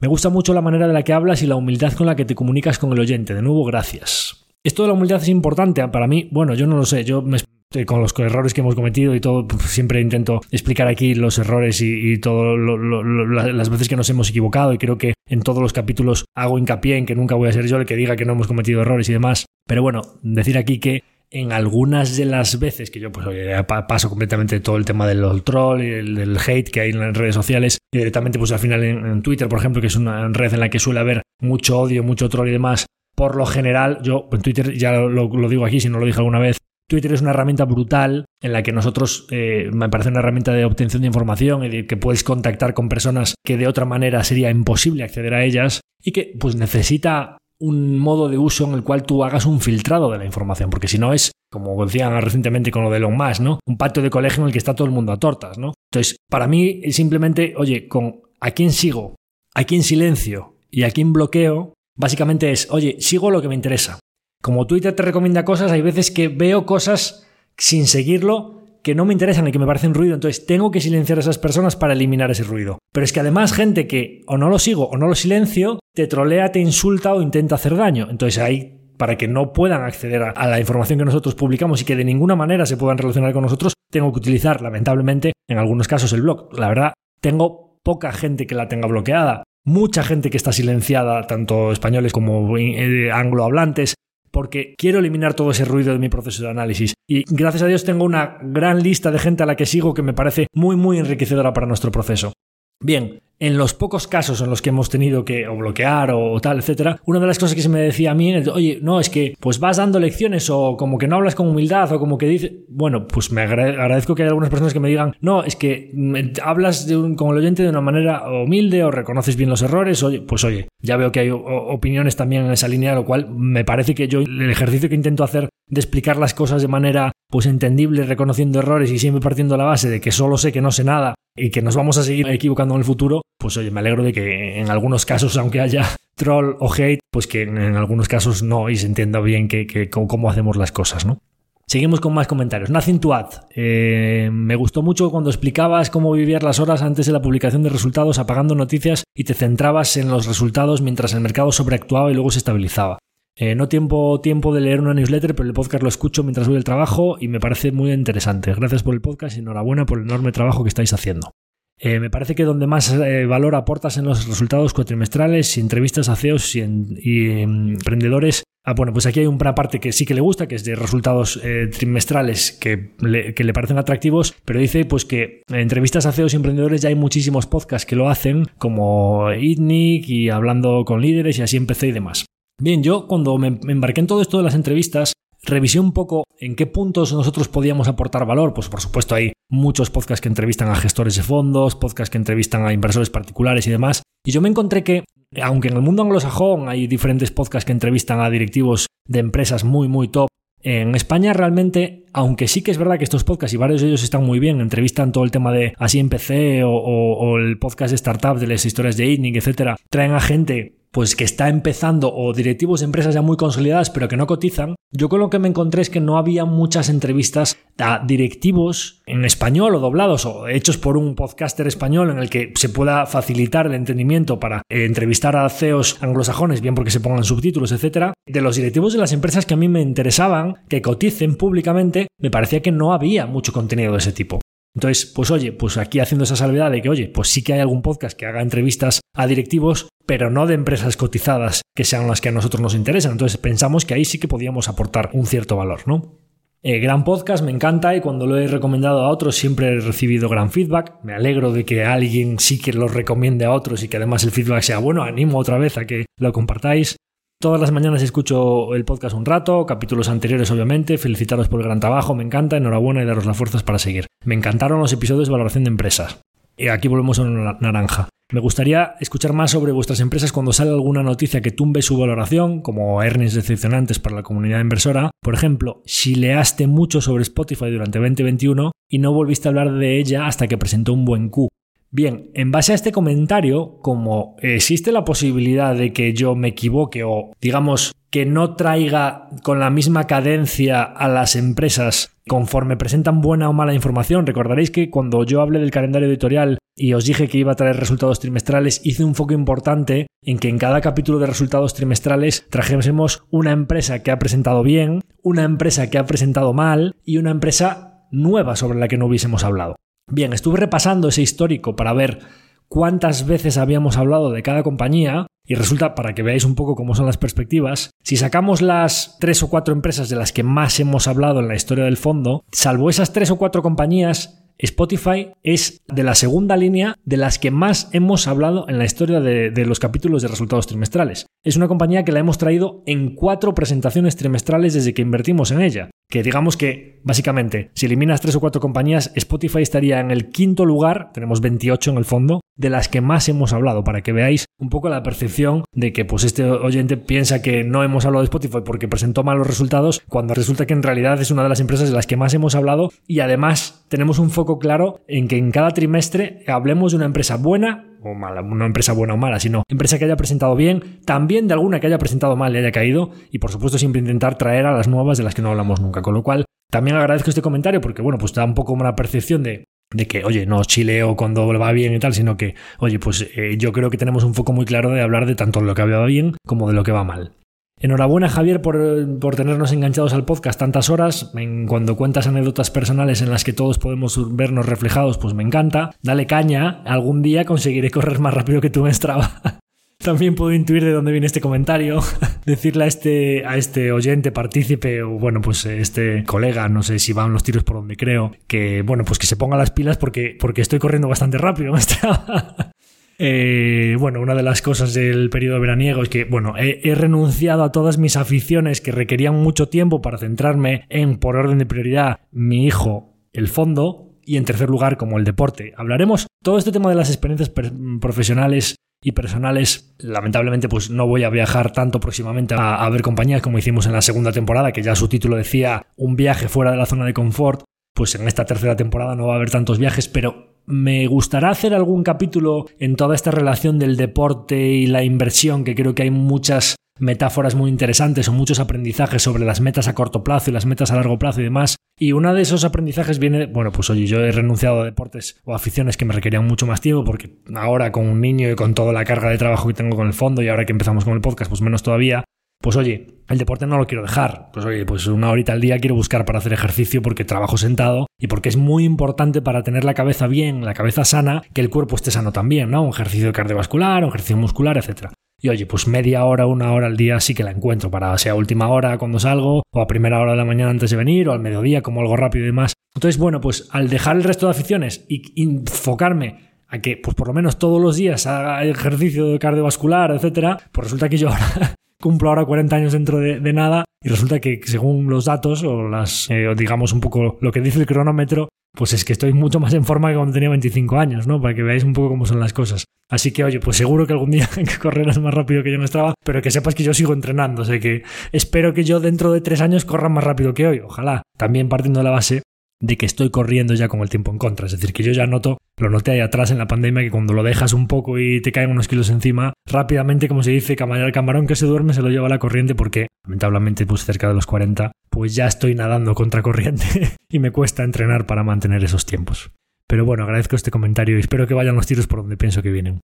Me gusta mucho la manera de la que hablas y la humildad con la que te comunicas con el oyente. De nuevo, gracias. Esto de la humildad es importante para mí. Bueno, yo no lo sé. Yo me con los errores que hemos cometido y todo, pues, siempre intento explicar aquí los errores y, todas las veces que nos hemos equivocado y creo que en todos los capítulos hago hincapié en que nunca voy a ser yo el que diga que no hemos cometido errores y demás. Pero bueno, decir aquí que en algunas de las veces que yo pues paso completamente todo el tema del troll y del, hate que hay en las redes sociales y directamente pues al final en, Twitter por ejemplo que es una red en la que suele haber mucho odio, mucho troll y demás por lo general yo en Twitter ya lo digo aquí si no lo dije alguna vez Twitter es una herramienta brutal en la que nosotros, eh, me parece una herramienta de obtención de información y de que puedes contactar con personas que de otra manera sería imposible acceder a ellas y que pues necesita un modo de uso en el cual tú hagas un filtrado de la información, porque si no es, como decían recientemente con lo de Elon Musk, ¿no? Un patio de colegio en el que está todo el mundo a tortas, ¿no? Entonces, para mí simplemente, oye, con a quién sigo, a quién silencio y a quién bloqueo, básicamente es, oye, sigo lo que me interesa. Como Twitter te recomienda cosas, hay veces que veo cosas sin seguirlo que no me interesan y que me parecen ruido, entonces tengo que silenciar a esas personas para eliminar ese ruido. Pero es que además gente que o no lo sigo o no lo silencio, te trolea, te insulta o intenta hacer daño. Entonces ahí para que no puedan acceder a, la información que nosotros publicamos y que de ninguna manera se puedan relacionar con nosotros, tengo que utilizar, lamentablemente, en algunos casos el blog. La verdad, tengo poca gente que la tenga bloqueada, mucha gente que está silenciada, tanto españoles como eh, anglohablantes, porque quiero eliminar todo ese ruido de mi proceso de análisis. Y gracias a Dios tengo una gran lista de gente a la que sigo que me parece muy, muy enriquecedora para nuestro proceso. Bien, en los pocos casos en los que hemos tenido que o bloquear o, tal, etcétera, una de las cosas que se me decía a mí es, oye, no, es que pues vas dando lecciones o como que no hablas con humildad o como que dices, bueno, pues me agradezco que haya algunas personas que me digan, no, es que mm, hablas de un, con el oyente de una manera humilde o reconoces bien los errores, oye, pues oye, ya veo que hay opiniones también en esa línea, lo cual me parece que yo el ejercicio que intento hacer de explicar las cosas de manera pues entendible, reconociendo errores y siempre partiendo la base de que solo sé que no sé nada y que nos vamos a seguir equivocando en el futuro, pues oye, me alegro de que en algunos casos, aunque haya troll o hate, pues que en algunos casos no y se entienda bien que, cómo hacemos las cosas, ¿no? Seguimos con más comentarios. Nothing to add. Eh, me gustó mucho cuando explicabas cómo vivir las horas antes de la publicación de resultados apagando noticias y te centrabas en los resultados mientras el mercado sobreactuaba y luego se estabilizaba. Eh, no tiempo, tiempo de leer una newsletter, pero el podcast lo escucho mientras voy al trabajo y me parece muy interesante. Gracias por el podcast y enhorabuena por el enorme trabajo que estáis haciendo. Eh, me parece que donde más eh, valor aportas en los resultados cuatrimestrales entrevistas a CEOs y, emprendedores. Ah, bueno, pues aquí hay una parte que sí que le gusta, que es de resultados eh, trimestrales que le, parecen atractivos, pero dice pues que en entrevistas a CEOs y emprendedores ya hay muchísimos podcasts que lo hacen, como ITNIC y hablando con líderes y así empecé y demás. Bien, yo cuando me embarqué en todo esto de las entrevistas, revisé un poco en qué puntos nosotros podíamos aportar valor. Pues por supuesto hay muchos podcasts que entrevistan a gestores de fondos, podcasts que entrevistan a inversores particulares y demás. Y yo me encontré que, aunque en el mundo anglosajón hay diferentes podcasts que entrevistan a directivos de empresas muy, muy top, en España realmente, aunque sí que es verdad que estos podcasts y varios de ellos están muy bien, entrevistan todo el tema de así empecé o, o, el podcast de startups de las historias de ITNIC, etcétera, traen a gente pues que está empezando o directivos de empresas ya muy consolidadas pero que no cotizan, yo con lo que me encontré es que no había muchas entrevistas a directivos en español o doblados o hechos por un podcaster español en el que se pueda facilitar el entendimiento para eh, entrevistar a CEOs anglosajones, bien porque se pongan subtítulos, etcétera, de los directivos de las empresas que a mí me interesaban que coticen públicamente, me parecía que no había mucho contenido de ese tipo. Entonces, pues oye, pues aquí haciendo esa salvedad de que, oye, pues sí que hay algún podcast que haga entrevistas a directivos, pero no de empresas cotizadas que sean las que a nosotros nos interesan. Entonces pensamos que ahí sí que podíamos aportar un cierto valor, ¿no? Eh, gran podcast, me encanta y cuando lo he recomendado a otros siempre he recibido gran feedback. Me alegro de que alguien sí que lo recomiende a otros y que además el feedback sea bueno. Animo otra vez a que lo compartáis. Todas las mañanas escucho el podcast un rato, capítulos anteriores obviamente, felicitaros por el gran trabajo, me encanta, enhorabuena y daros las fuerzas para seguir. Me encantaron los episodios de valoración de empresas. Y aquí volvemos a una naranja. Me gustaría escuchar más sobre vuestras empresas cuando sale alguna noticia que tumbe su valoración, como earnings decepcionantes para la comunidad inversora. Por ejemplo, si leaste mucho sobre Spotify durante 2021 y no volviste a hablar de ella hasta que presentó un buen Q. Bien, en base a este comentario, como existe la posibilidad de que yo me equivoque o, digamos, que no traiga con la misma cadencia a las empresas conforme presentan buena o mala información. Recordaréis que cuando yo hablé del calendario editorial y os dije que iba a traer resultados trimestrales, hice un foco importante en que en cada capítulo de resultados trimestrales trajésemos una empresa que ha presentado bien, una empresa que ha presentado mal y una empresa nueva sobre la que no hubiésemos hablado. Bien, estuve repasando ese histórico para ver cuántas veces habíamos hablado de cada compañía y resulta, para que veáis un poco cómo son las perspectivas, si sacamos las tres o cuatro empresas de las que más hemos hablado en la historia del fondo, salvo esas tres o cuatro compañías, Spotify es de la segunda línea de las que más hemos hablado en la historia de, los capítulos de resultados trimestrales. Es una compañía que la hemos traído en cuatro presentaciones trimestrales desde que invertimos en ella que digamos que básicamente si eliminas tres o cuatro compañías, Spotify estaría en el quinto lugar, tenemos 28 en el fondo, de las que más hemos hablado, para que veáis un poco la percepción de que pues este oyente piensa que no hemos hablado de Spotify porque presentó malos resultados, cuando resulta que en realidad es una de las empresas de las que más hemos hablado y además tenemos un foco claro en que en cada trimestre hablemos de una empresa buena o mala, no empresa buena o mala, sino empresa que haya presentado bien, también de alguna que haya presentado mal y haya caído, y por supuesto siempre intentar traer a las nuevas de las que no hablamos nunca. Con lo cual, también agradezco este comentario porque, bueno, pues da un poco una percepción de, de que, oye, no chileo cuando va bien y tal, sino que, oye, pues eh, yo creo que tenemos un foco muy claro de hablar de tanto lo que va bien como de lo que va mal. Enhorabuena Javier por, tenernos enganchados al podcast tantas horas. cuando cuentas anécdotas personales en las que todos podemos vernos reflejados, pues me encanta. Dale caña, algún día conseguiré correr más rápido que tú en también puedo intuir de dónde viene este comentario. Decirle a este, a este oyente, partícipe o bueno, pues este colega, no sé si van los tiros por donde creo, que bueno, pues que se ponga las pilas porque, porque estoy corriendo bastante rápido. Eh, bueno, una de las cosas del periodo veraniego es que, bueno, he, renunciado a todas mis aficiones que requerían mucho tiempo para centrarme en, por orden de prioridad, mi hijo, el fondo, y en tercer lugar, como el deporte. Hablaremos todo este tema de las experiencias profesionales y personales. Lamentablemente, pues no voy a viajar tanto próximamente a, a ver compañías como hicimos en la segunda temporada, que ya su título decía un viaje fuera de la zona de confort. Pues en esta tercera temporada no va a haber tantos viajes, pero me gustará hacer algún capítulo en toda esta relación del deporte y la inversión, que creo que hay muchas metáforas muy interesantes o muchos aprendizajes sobre las metas a corto plazo y las metas a largo plazo y demás. Y uno de esos aprendizajes viene, bueno, pues oye, yo he renunciado a deportes o aficiones que me requerían mucho más tiempo porque ahora con un niño y con toda la carga de trabajo que tengo con el fondo y ahora que empezamos con el podcast, pues menos todavía, pues oye, el deporte no lo quiero dejar. Pues oye, pues una horita al día quiero buscar para hacer ejercicio porque trabajo sentado y porque es muy importante para tener la cabeza bien, la cabeza sana, que el cuerpo esté sano también, ¿no? Un ejercicio cardiovascular, un ejercicio muscular, etc. Y oye, pues media hora, una hora al día sí que la encuentro para sea última hora cuando salgo, o a primera hora de la mañana antes de venir, o al mediodía como algo rápido y demás. Entonces, bueno, pues al dejar el resto de aficiones y enfocarme a que pues por lo menos todos los días haga ejercicio cardiovascular, etcétera, pues resulta que yo ahora cumplo ahora 40 años dentro de, nada y resulta que según los datos o las, eh, digamos un poco lo que dice el cronómetro, pues es que estoy mucho más en forma que cuando tenía 25 años, ¿no? Para que veáis un poco cómo son las cosas. Así que, oye, pues seguro que algún día correrás más rápido que yo no estaba, pero que sepas que yo sigo entrenando, o sea que espero que yo dentro de tres años corra más rápido que hoy, ojalá. También partiendo de la base de que estoy corriendo ya con el tiempo en contra. Es decir, que yo ya noto, lo noté ahí atrás en la pandemia, que cuando lo dejas un poco y te caen unos kilos encima, rápidamente, como se dice, el camarón que se duerme se lo lleva a la corriente porque, lamentablemente, pues cerca de los 40, pues ya estoy nadando contra corriente y me cuesta entrenar para mantener esos tiempos. Pero bueno, agradezco este comentario y espero que vayan los tiros por donde pienso que vienen.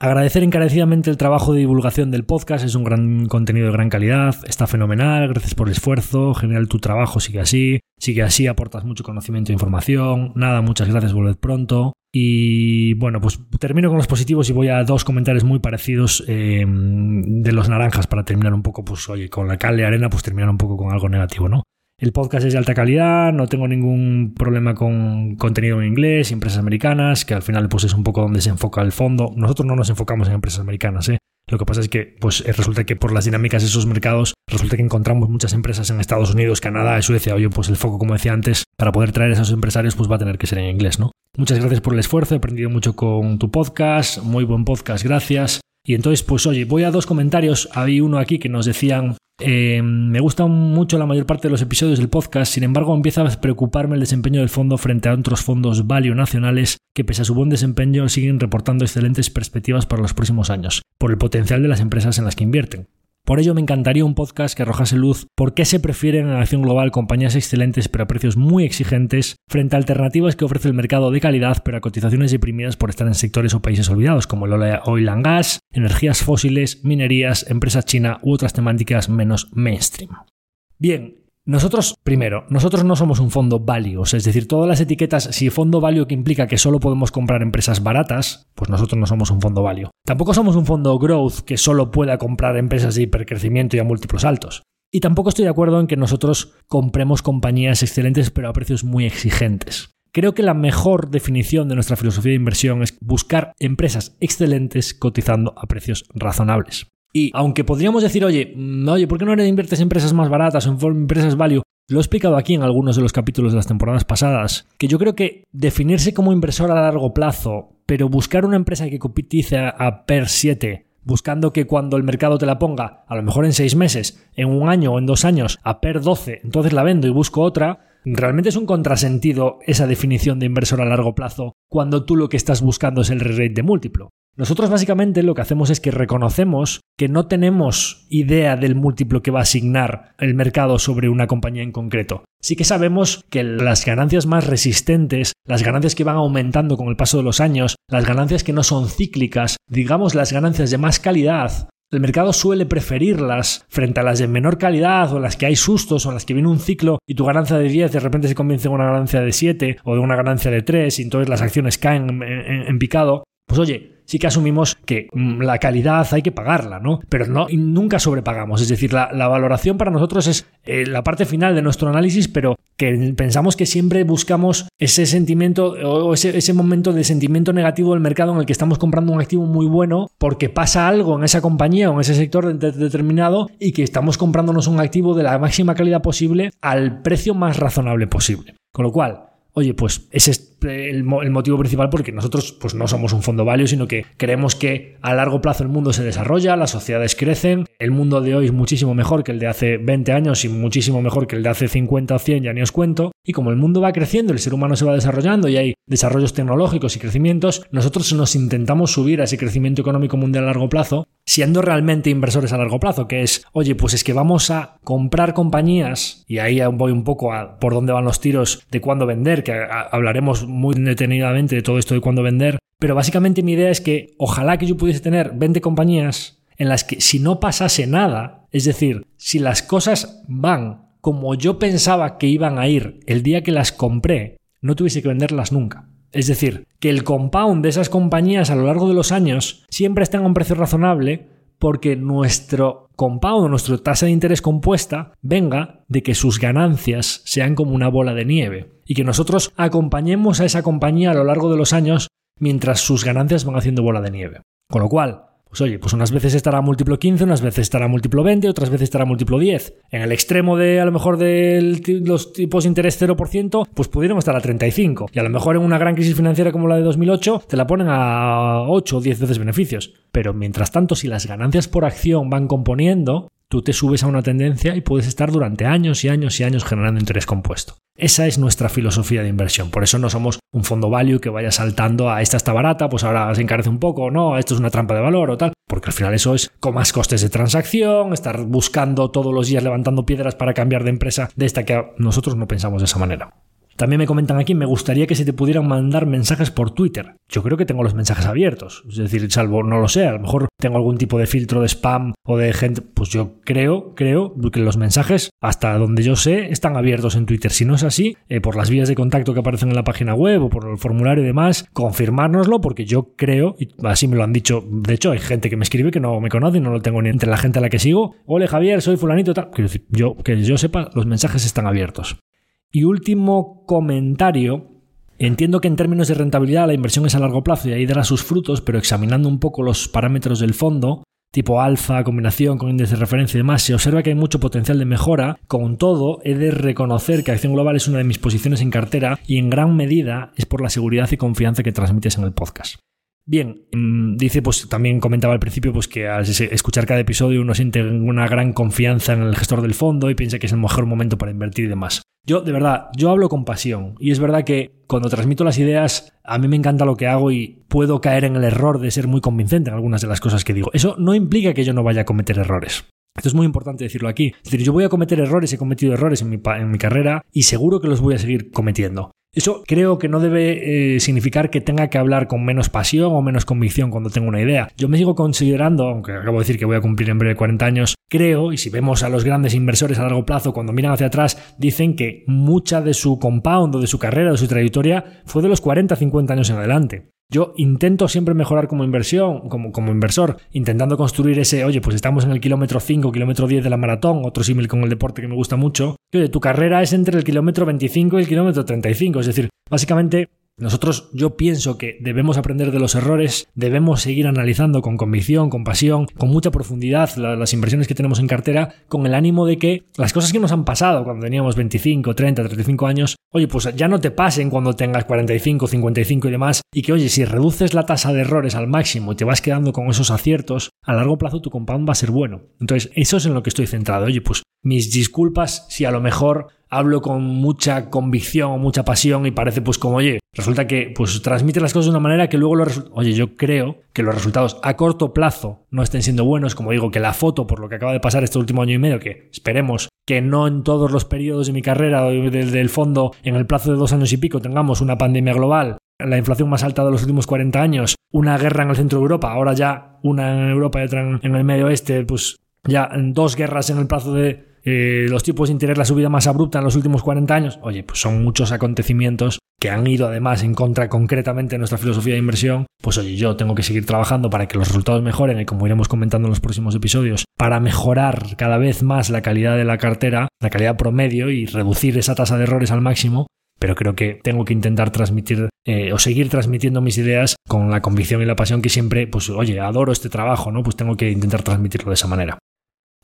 Agradecer encarecidamente el trabajo de divulgación del podcast, es un gran contenido de gran calidad, está fenomenal, gracias por el esfuerzo, genial tu trabajo, sigue así, sigue así, aportas mucho conocimiento e información, nada, muchas gracias, volved pronto. Y bueno, pues termino con los positivos y voy a dos comentarios muy parecidos em, de los naranjas para terminar un poco, pues oye, con la cal de arena, pues terminar un poco con algo negativo, ¿no? El podcast es de alta calidad, no tengo ningún problema con contenido en inglés y empresas americanas, que al final pues es un poco donde se enfoca el fondo. Nosotros no nos enfocamos en empresas americanas, ¿eh? Lo que pasa es que pues eh, resulta que por las dinámicas de esos mercados, resulta que encontramos muchas empresas en Estados Unidos, Canadá, Suecia, oye, pues el foco, como decía antes, para poder traer a esos empresarios, pues va a tener que ser en inglés, ¿no? Muchas gracias por el esfuerzo, he aprendido mucho con tu podcast, muy buen podcast, gracias. Y entonces, pues oye, voy a dos comentarios. Había uno aquí que nos decían eh, me gustan mucho la mayor parte de los episodios del podcast, sin embargo empieza a preocuparme el desempeño del fondo frente a otros fondos value nacionales que pese a su buen desempeño siguen reportando excelentes perspectivas para los próximos años, por el potencial de las empresas en las que invierten. Por ello me encantaría un podcast que arrojase luz por qué se prefieren en la acción global compañías excelentes pero a precios muy exigentes frente a alternativas que ofrece el mercado de calidad pero a cotizaciones deprimidas por estar en sectores o países olvidados como el oil and gas, energías fósiles, minerías, empresas china u otras temáticas menos mainstream. Bien, nosotros, primero, nosotros no somos un fondo value, es decir, todas las etiquetas, si fondo value que implica que solo podemos comprar empresas baratas, pues nosotros no somos un fondo value. Tampoco somos un fondo growth que solo pueda comprar empresas de hipercrecimiento y a múltiplos altos. Y tampoco estoy de acuerdo en que nosotros compremos compañías excelentes pero a precios muy exigentes. Creo que la mejor definición de nuestra filosofía de inversión es buscar empresas excelentes cotizando a precios razonables. Y aunque podríamos decir, oye, mm, oye, ¿por qué no inviertes en empresas más baratas o en empresas value? Lo he explicado aquí en algunos de los capítulos de las temporadas pasadas, que yo creo que definirse como inversor a largo plazo, pero buscar una empresa que compitice a PER 7, buscando que cuando el mercado te la ponga, a lo mejor en seis meses, en un año o en dos años, a PER 12, entonces la vendo y busco otra, realmente es un contrasentido esa definición de inversor a largo plazo cuando tú lo que estás buscando es el re-rate de múltiplo. Nosotros básicamente lo que hacemos es que reconocemos que no tenemos idea del múltiplo que va a asignar el mercado sobre una compañía en concreto. Sí que sabemos que las ganancias más resistentes, las ganancias que van aumentando con el paso de los años, las ganancias que no son cíclicas, digamos las ganancias de más calidad, el mercado suele preferirlas frente a las de menor calidad o las que hay sustos o las que viene un ciclo y tu ganancia de 10 de repente se convierte en una ganancia de 7 o de una ganancia de 3 y entonces las acciones caen en, en picado. Pues oye, sí que asumimos que mm, la calidad hay que pagarla, ¿no? Pero no, nunca sobrepagamos. Es decir, la, valoración para nosotros es eh, la parte final de nuestro análisis, pero que pensamos que siempre buscamos ese sentimiento o ese, momento de sentimiento negativo del mercado en el que estamos comprando un activo muy bueno porque pasa algo en esa compañía o en ese sector determinado y que estamos comprándonos un activo de la máxima calidad posible al precio más razonable posible. Con lo cual, oye, pues ese es el, motivo principal porque nosotros pues no somos un fondo value, sino que creemos que a largo plazo el mundo se desarrolla, las sociedades crecen, el mundo de hoy es muchísimo mejor que el de hace 20 años y muchísimo mejor que el de hace 50 o 100, ya ni os cuento, y como el mundo va creciendo, el ser humano se va desarrollando y hay desarrollos tecnológicos y crecimientos, nosotros nos intentamos subir a ese crecimiento económico mundial a largo plazo, siendo realmente inversores a largo plazo, que es, oye, pues es que vamos a comprar compañías, y ahí voy un poco a por dónde van los tiros de cuándo vender, que hablaremos muy detenidamente de todo esto de cuándo vender, pero básicamente mi idea es que ojalá que yo pudiese tener 20 compañías en las que si no pasase nada, es decir, si las cosas van como yo pensaba que iban a ir el día que las compré, no tuviese que venderlas nunca. Es decir, que el compound de esas compañías a lo largo de los años siempre estén a un precio razonable porque nuestro compound, nuestra tasa de interés compuesta, venga de que sus ganancias sean como una bola de nieve y que nosotros acompañemos a esa compañía a lo largo de los años mientras sus ganancias van haciendo bola de nieve. Con lo cual, pues oye, pues unas veces estará múltiplo 15, unas veces estará múltiplo 20, otras veces estará múltiplo 10. En el extremo de a lo mejor de los tipos de interés 0%, pues pudieron estar a 35. Y a lo mejor en una gran crisis financiera como la de 2008, te la ponen a 8 o 10 veces beneficios. Pero mientras tanto, si las ganancias por acción van componiendo, tú te subes a una tendencia y puedes estar durante años y años y años generando interés compuesto. Esa es nuestra filosofía de inversión. Por eso no somos un fondo value que vaya saltando a esta está barata, pues ahora se encarece un poco, no, esto es una trampa de valor o tal. Porque al final eso es con más costes de transacción, estar buscando todos los días levantando piedras para cambiar de empresa de esta que nosotros no pensamos de esa manera. También me comentan aquí, me gustaría que se te pudieran mandar mensajes por Twitter. Yo creo que tengo los mensajes abiertos. Es decir, salvo, no lo sé, a lo mejor tengo algún tipo de filtro de spam o de gente. Pues yo creo, creo que los mensajes, hasta donde yo sé, están abiertos en Twitter. Si no es así, eh, por las vías de contacto que aparecen en la página web o por el formulario y demás, confirmárnoslo porque yo creo, y así me lo han dicho. De hecho, hay gente que me escribe que no me conoce y no lo tengo ni entre la gente a la que sigo. Hola Javier, soy fulanito. Quiero decir, yo, que yo sepa, los mensajes están abiertos. Y último comentario. Entiendo que en términos de rentabilidad la inversión es a largo plazo y ahí dará sus frutos, pero examinando un poco los parámetros del fondo, tipo alfa, combinación con índice de referencia y demás, se observa que hay mucho potencial de mejora. Con todo, he de reconocer que Acción Global es una de mis posiciones en cartera y en gran medida es por la seguridad y confianza que transmites en el podcast. Bien, mm, dice, pues también comentaba al principio, pues que al escuchar cada episodio uno siente una gran confianza en el gestor del fondo y piensa que es el mejor momento para invertir y demás. Yo, de verdad, yo hablo con pasión y es verdad que cuando transmito las ideas, a mí me encanta lo que hago y puedo caer en el error de ser muy convincente en algunas de las cosas que digo. Eso no implica que yo no vaya a cometer errores. Esto es muy importante decirlo aquí. Es decir, yo voy a cometer errores, he cometido errores en mi, en mi carrera y seguro que los voy a seguir cometiendo. Eso creo que no debe eh, significar que tenga que hablar con menos pasión o menos convicción cuando tengo una idea. Yo me sigo considerando, aunque acabo de decir que voy a cumplir en breve 40 años, creo, y si vemos a los grandes inversores a largo plazo, cuando miran hacia atrás, dicen que mucha de su compound o de su carrera o de su trayectoria fue de los 40 50 años en adelante. Yo intento siempre mejorar como inversión, como, como inversor, intentando construir ese, oye, pues estamos en el kilómetro 5, kilómetro 10 de la maratón, otro símil con el deporte que me gusta mucho. oye, tu carrera es entre el kilómetro 25 y el kilómetro 35, es decir, básicamente nosotros yo pienso que debemos aprender de los errores, debemos seguir analizando con convicción, con pasión, con mucha profundidad las inversiones que tenemos en cartera, con el ánimo de que las cosas que nos han pasado cuando teníamos 25, 30, 35 años, oye, pues ya no te pasen cuando tengas 45, 55 y demás, y que oye, si reduces la tasa de errores al máximo y te vas quedando con esos aciertos, a largo plazo tu compound va a ser bueno. Entonces, eso es en lo que estoy centrado. Oye, pues mis disculpas si a lo mejor hablo con mucha convicción o mucha pasión y parece pues como, oye, resulta que pues transmite las cosas de una manera que luego los oye, yo creo que los resultados a corto plazo no estén siendo buenos, como digo, que la foto por lo que acaba de pasar este último año y medio, que esperemos que no en todos los periodos de mi carrera o del fondo en el plazo de dos años y pico tengamos una pandemia global, la inflación más alta de los últimos 40 años, una guerra en el centro de Europa, ahora ya una en Europa y otra en el medio oeste, pues ya dos guerras en el plazo de eh, los tipos de interés, la subida más abrupta en los últimos 40 años. Oye, pues son muchos acontecimientos que han ido además en contra concretamente de nuestra filosofía de inversión. Pues oye, yo tengo que seguir trabajando para que los resultados mejoren y como iremos comentando en los próximos episodios, para mejorar cada vez más la calidad de la cartera, la calidad promedio y reducir esa tasa de errores al máximo pero creo que tengo que intentar transmitir eh, o seguir transmitiendo mis ideas con la convicción y la pasión que siempre, pues oye, adoro este trabajo, ¿no? Pues tengo que intentar transmitirlo de esa manera.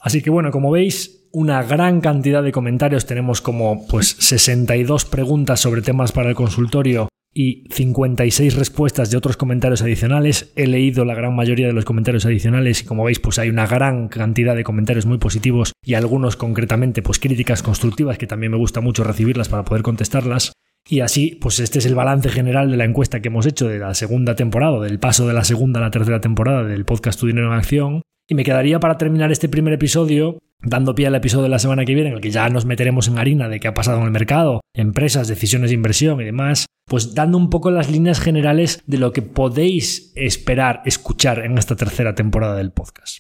Así que bueno, como veis, una gran cantidad de comentarios, tenemos como pues 62 preguntas sobre temas para el consultorio y 56 respuestas de otros comentarios adicionales. He leído la gran mayoría de los comentarios adicionales y como veis pues hay una gran cantidad de comentarios muy positivos y algunos concretamente pues críticas constructivas que también me gusta mucho recibirlas para poder contestarlas. Y así, pues este es el balance general de la encuesta que hemos hecho de la segunda temporada, del paso de la segunda a la tercera temporada del podcast Tu Dinero en Acción. Y me quedaría para terminar este primer episodio dando pie al episodio de la semana que viene, en el que ya nos meteremos en harina de qué ha pasado en el mercado, empresas, decisiones de inversión y demás, pues dando un poco las líneas generales de lo que podéis esperar escuchar en esta tercera temporada del podcast.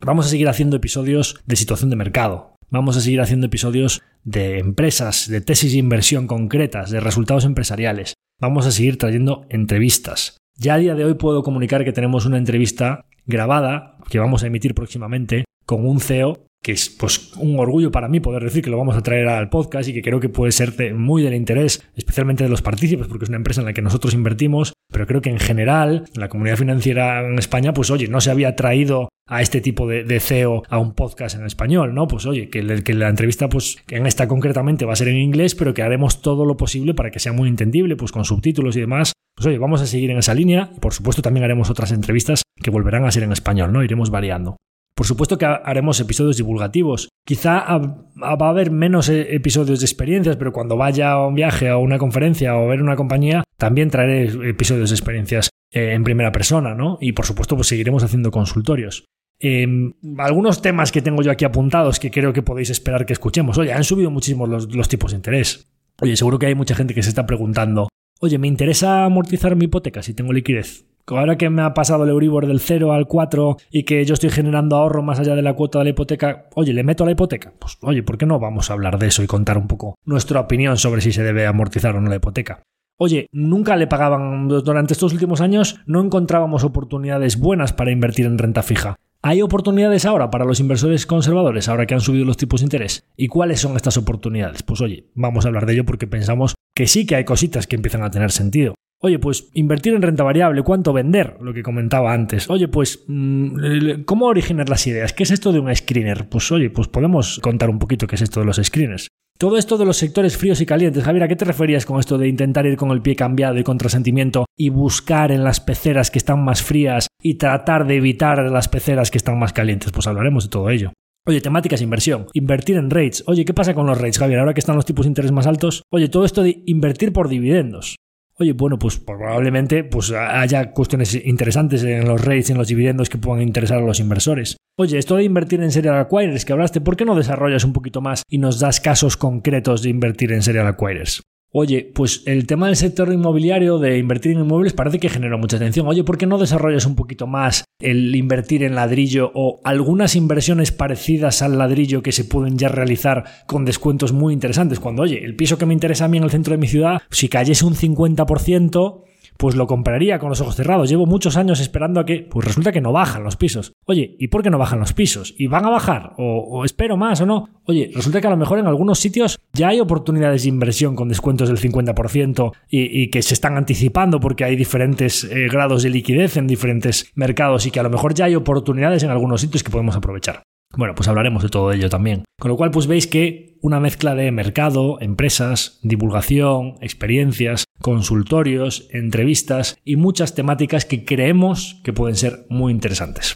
Vamos a seguir haciendo episodios de situación de mercado. Vamos a seguir haciendo episodios de empresas, de tesis de inversión concretas, de resultados empresariales. Vamos a seguir trayendo entrevistas. Ya a día de hoy puedo comunicar que tenemos una entrevista grabada que vamos a emitir próximamente con un CEO que es pues un orgullo para mí poder decir que lo vamos a traer al podcast y que creo que puede ser de, muy del interés, especialmente de los partícipes, porque es una empresa en la que nosotros invertimos, pero creo que en general la comunidad financiera en España, pues oye, no se había traído a este tipo de, CEO a un podcast en español, ¿no? Pues oye, que, que la entrevista, pues en esta concretamente va a ser en inglés, pero que haremos todo lo posible para que sea muy entendible, pues con subtítulos y demás. Pues oye, vamos a seguir en esa línea y por supuesto también haremos otras entrevistas que volverán a ser en español, ¿no? Iremos variando. Por supuesto que haremos episodios divulgativos. Quizá va a haber menos eh, episodios de experiencias, pero cuando vaya a un viaje, a una conferencia o a ver una compañía, también traeré episodios de experiencias eh, en primera persona, ¿no? Y por supuesto, pues seguiremos haciendo consultorios. Em, algunos temas que tengo yo aquí apuntados que creo que podéis esperar que escuchemos. Oye, han subido muchísimo los, los tipos de interés. Oye, seguro que hay mucha gente que se está preguntando, oye, ¿me interesa amortizar mi hipoteca si tengo liquidez? Ahora que me ha pasado el Euribor del 0 al 4 y que yo estoy generando ahorro más allá de la cuota de la hipoteca, oye, ¿le meto a la hipoteca? Pues oye, ¿por qué no vamos a hablar de eso y contar un poco nuestra opinión sobre si se debe amortizar o no la hipoteca? Oye, nunca le pagaban durante estos últimos años, no encontrábamos oportunidades buenas para invertir en renta fija. ¿Hay oportunidades ahora para los inversores conservadores ahora que han subido los tipos de interés? ¿Y cuáles son estas oportunidades? Pues oye, vamos a hablar de ello porque pensamos que sí que hay cositas que empiezan a tener sentido. Oye, pues invertir en renta variable, ¿cuánto vender? Lo que comentaba antes. Oye, pues, mm, ¿cómo originar las ideas? ¿Qué es esto de un screener? Pues oye, pues podemos contar un poquito qué es esto de los screeners. Todo esto de los sectores fríos y calientes, Javier, ¿a qué te referías con esto de intentar ir con el pie cambiado y contrasentimiento y buscar en las peceras que están más frías y tratar de evitar las peceras que están más calientes? Pues hablaremos de todo ello. Oye, temáticas inversión, invertir en rates. Oye, ¿qué pasa con los rates, Javier? Ahora que están los tipos de interés más altos. Oye, todo esto de invertir por dividendos. Oye, bueno, pues probablemente pues, haya cuestiones interesantes en los rates en los dividendos que puedan interesar a los inversores. Oye, esto de invertir en serial acquirers que hablaste, ¿por qué no desarrollas un poquito más y nos das casos concretos de invertir en serial acquirers? Oye, pues el tema del sector inmobiliario, de invertir en inmuebles, parece que genera mucha atención. Oye, ¿por qué no desarrollas un poquito más el invertir en ladrillo o algunas inversiones parecidas al ladrillo que se pueden ya realizar con descuentos muy interesantes? Cuando, oye, el piso que me interesa a mí en el centro de mi ciudad, si cayese un 50%, pues lo compraría con los ojos cerrados. Llevo muchos años esperando a que, pues resulta que no bajan los pisos. Oye, ¿y por qué no bajan los pisos? ¿Y van a bajar? ¿O, espero más o no? Oye, resulta que a lo mejor en algunos sitios ya hay oportunidades de inversión con descuentos del 50% y, que se están anticipando porque hay diferentes eh, grados de liquidez en diferentes mercados y que a lo mejor ya hay oportunidades en algunos sitios que podemos aprovechar. Bueno, pues hablaremos de todo ello también. Con lo cual, pues veis que una mezcla de mercado, empresas, divulgación, experiencias, consultorios, entrevistas y muchas temáticas que creemos que pueden ser muy interesantes.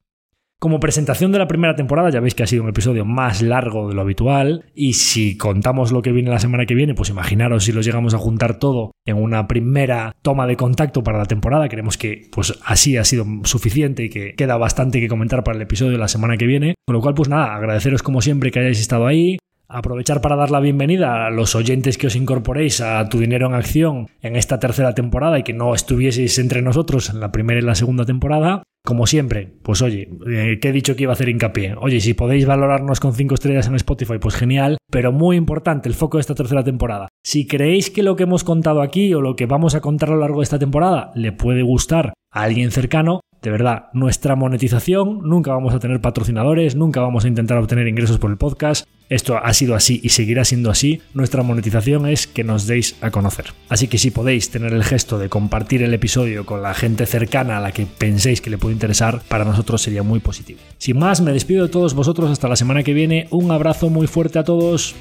Como presentación de la primera temporada, ya veis que ha sido un episodio más largo de lo habitual y si contamos lo que viene la semana que viene, pues imaginaros si los llegamos a juntar todo en una primera toma de contacto para la temporada. Creemos que pues así ha sido suficiente y que queda bastante que comentar para el episodio de la semana que viene. Con lo cual, pues nada, agradeceros como siempre que hayáis estado ahí, Aprovechar para dar la bienvenida a los oyentes que os incorporéis a Tu Dinero en Acción en esta tercera temporada y que no estuvieseis entre nosotros en la primera y la segunda temporada. Como siempre, pues oye, eh, que he dicho que iba a hacer hincapié. Oye, si podéis valorarnos con 5 estrellas en Spotify, pues genial. Pero muy importante, el foco de esta tercera temporada. Si creéis que lo que hemos contado aquí o lo que vamos a contar a lo largo de esta temporada le puede gustar a alguien cercano, de verdad, nuestra monetización, nunca vamos a tener patrocinadores, nunca vamos a intentar obtener ingresos por el podcast. Esto ha sido así y seguirá siendo así. Nuestra monetización es que nos deis a conocer. Así que si podéis tener el gesto de compartir el episodio con la gente cercana a la que penséis que le puede interesar, para nosotros sería muy positivo. Sin más, me despido de todos vosotros hasta la semana que viene. Un abrazo muy fuerte a todos.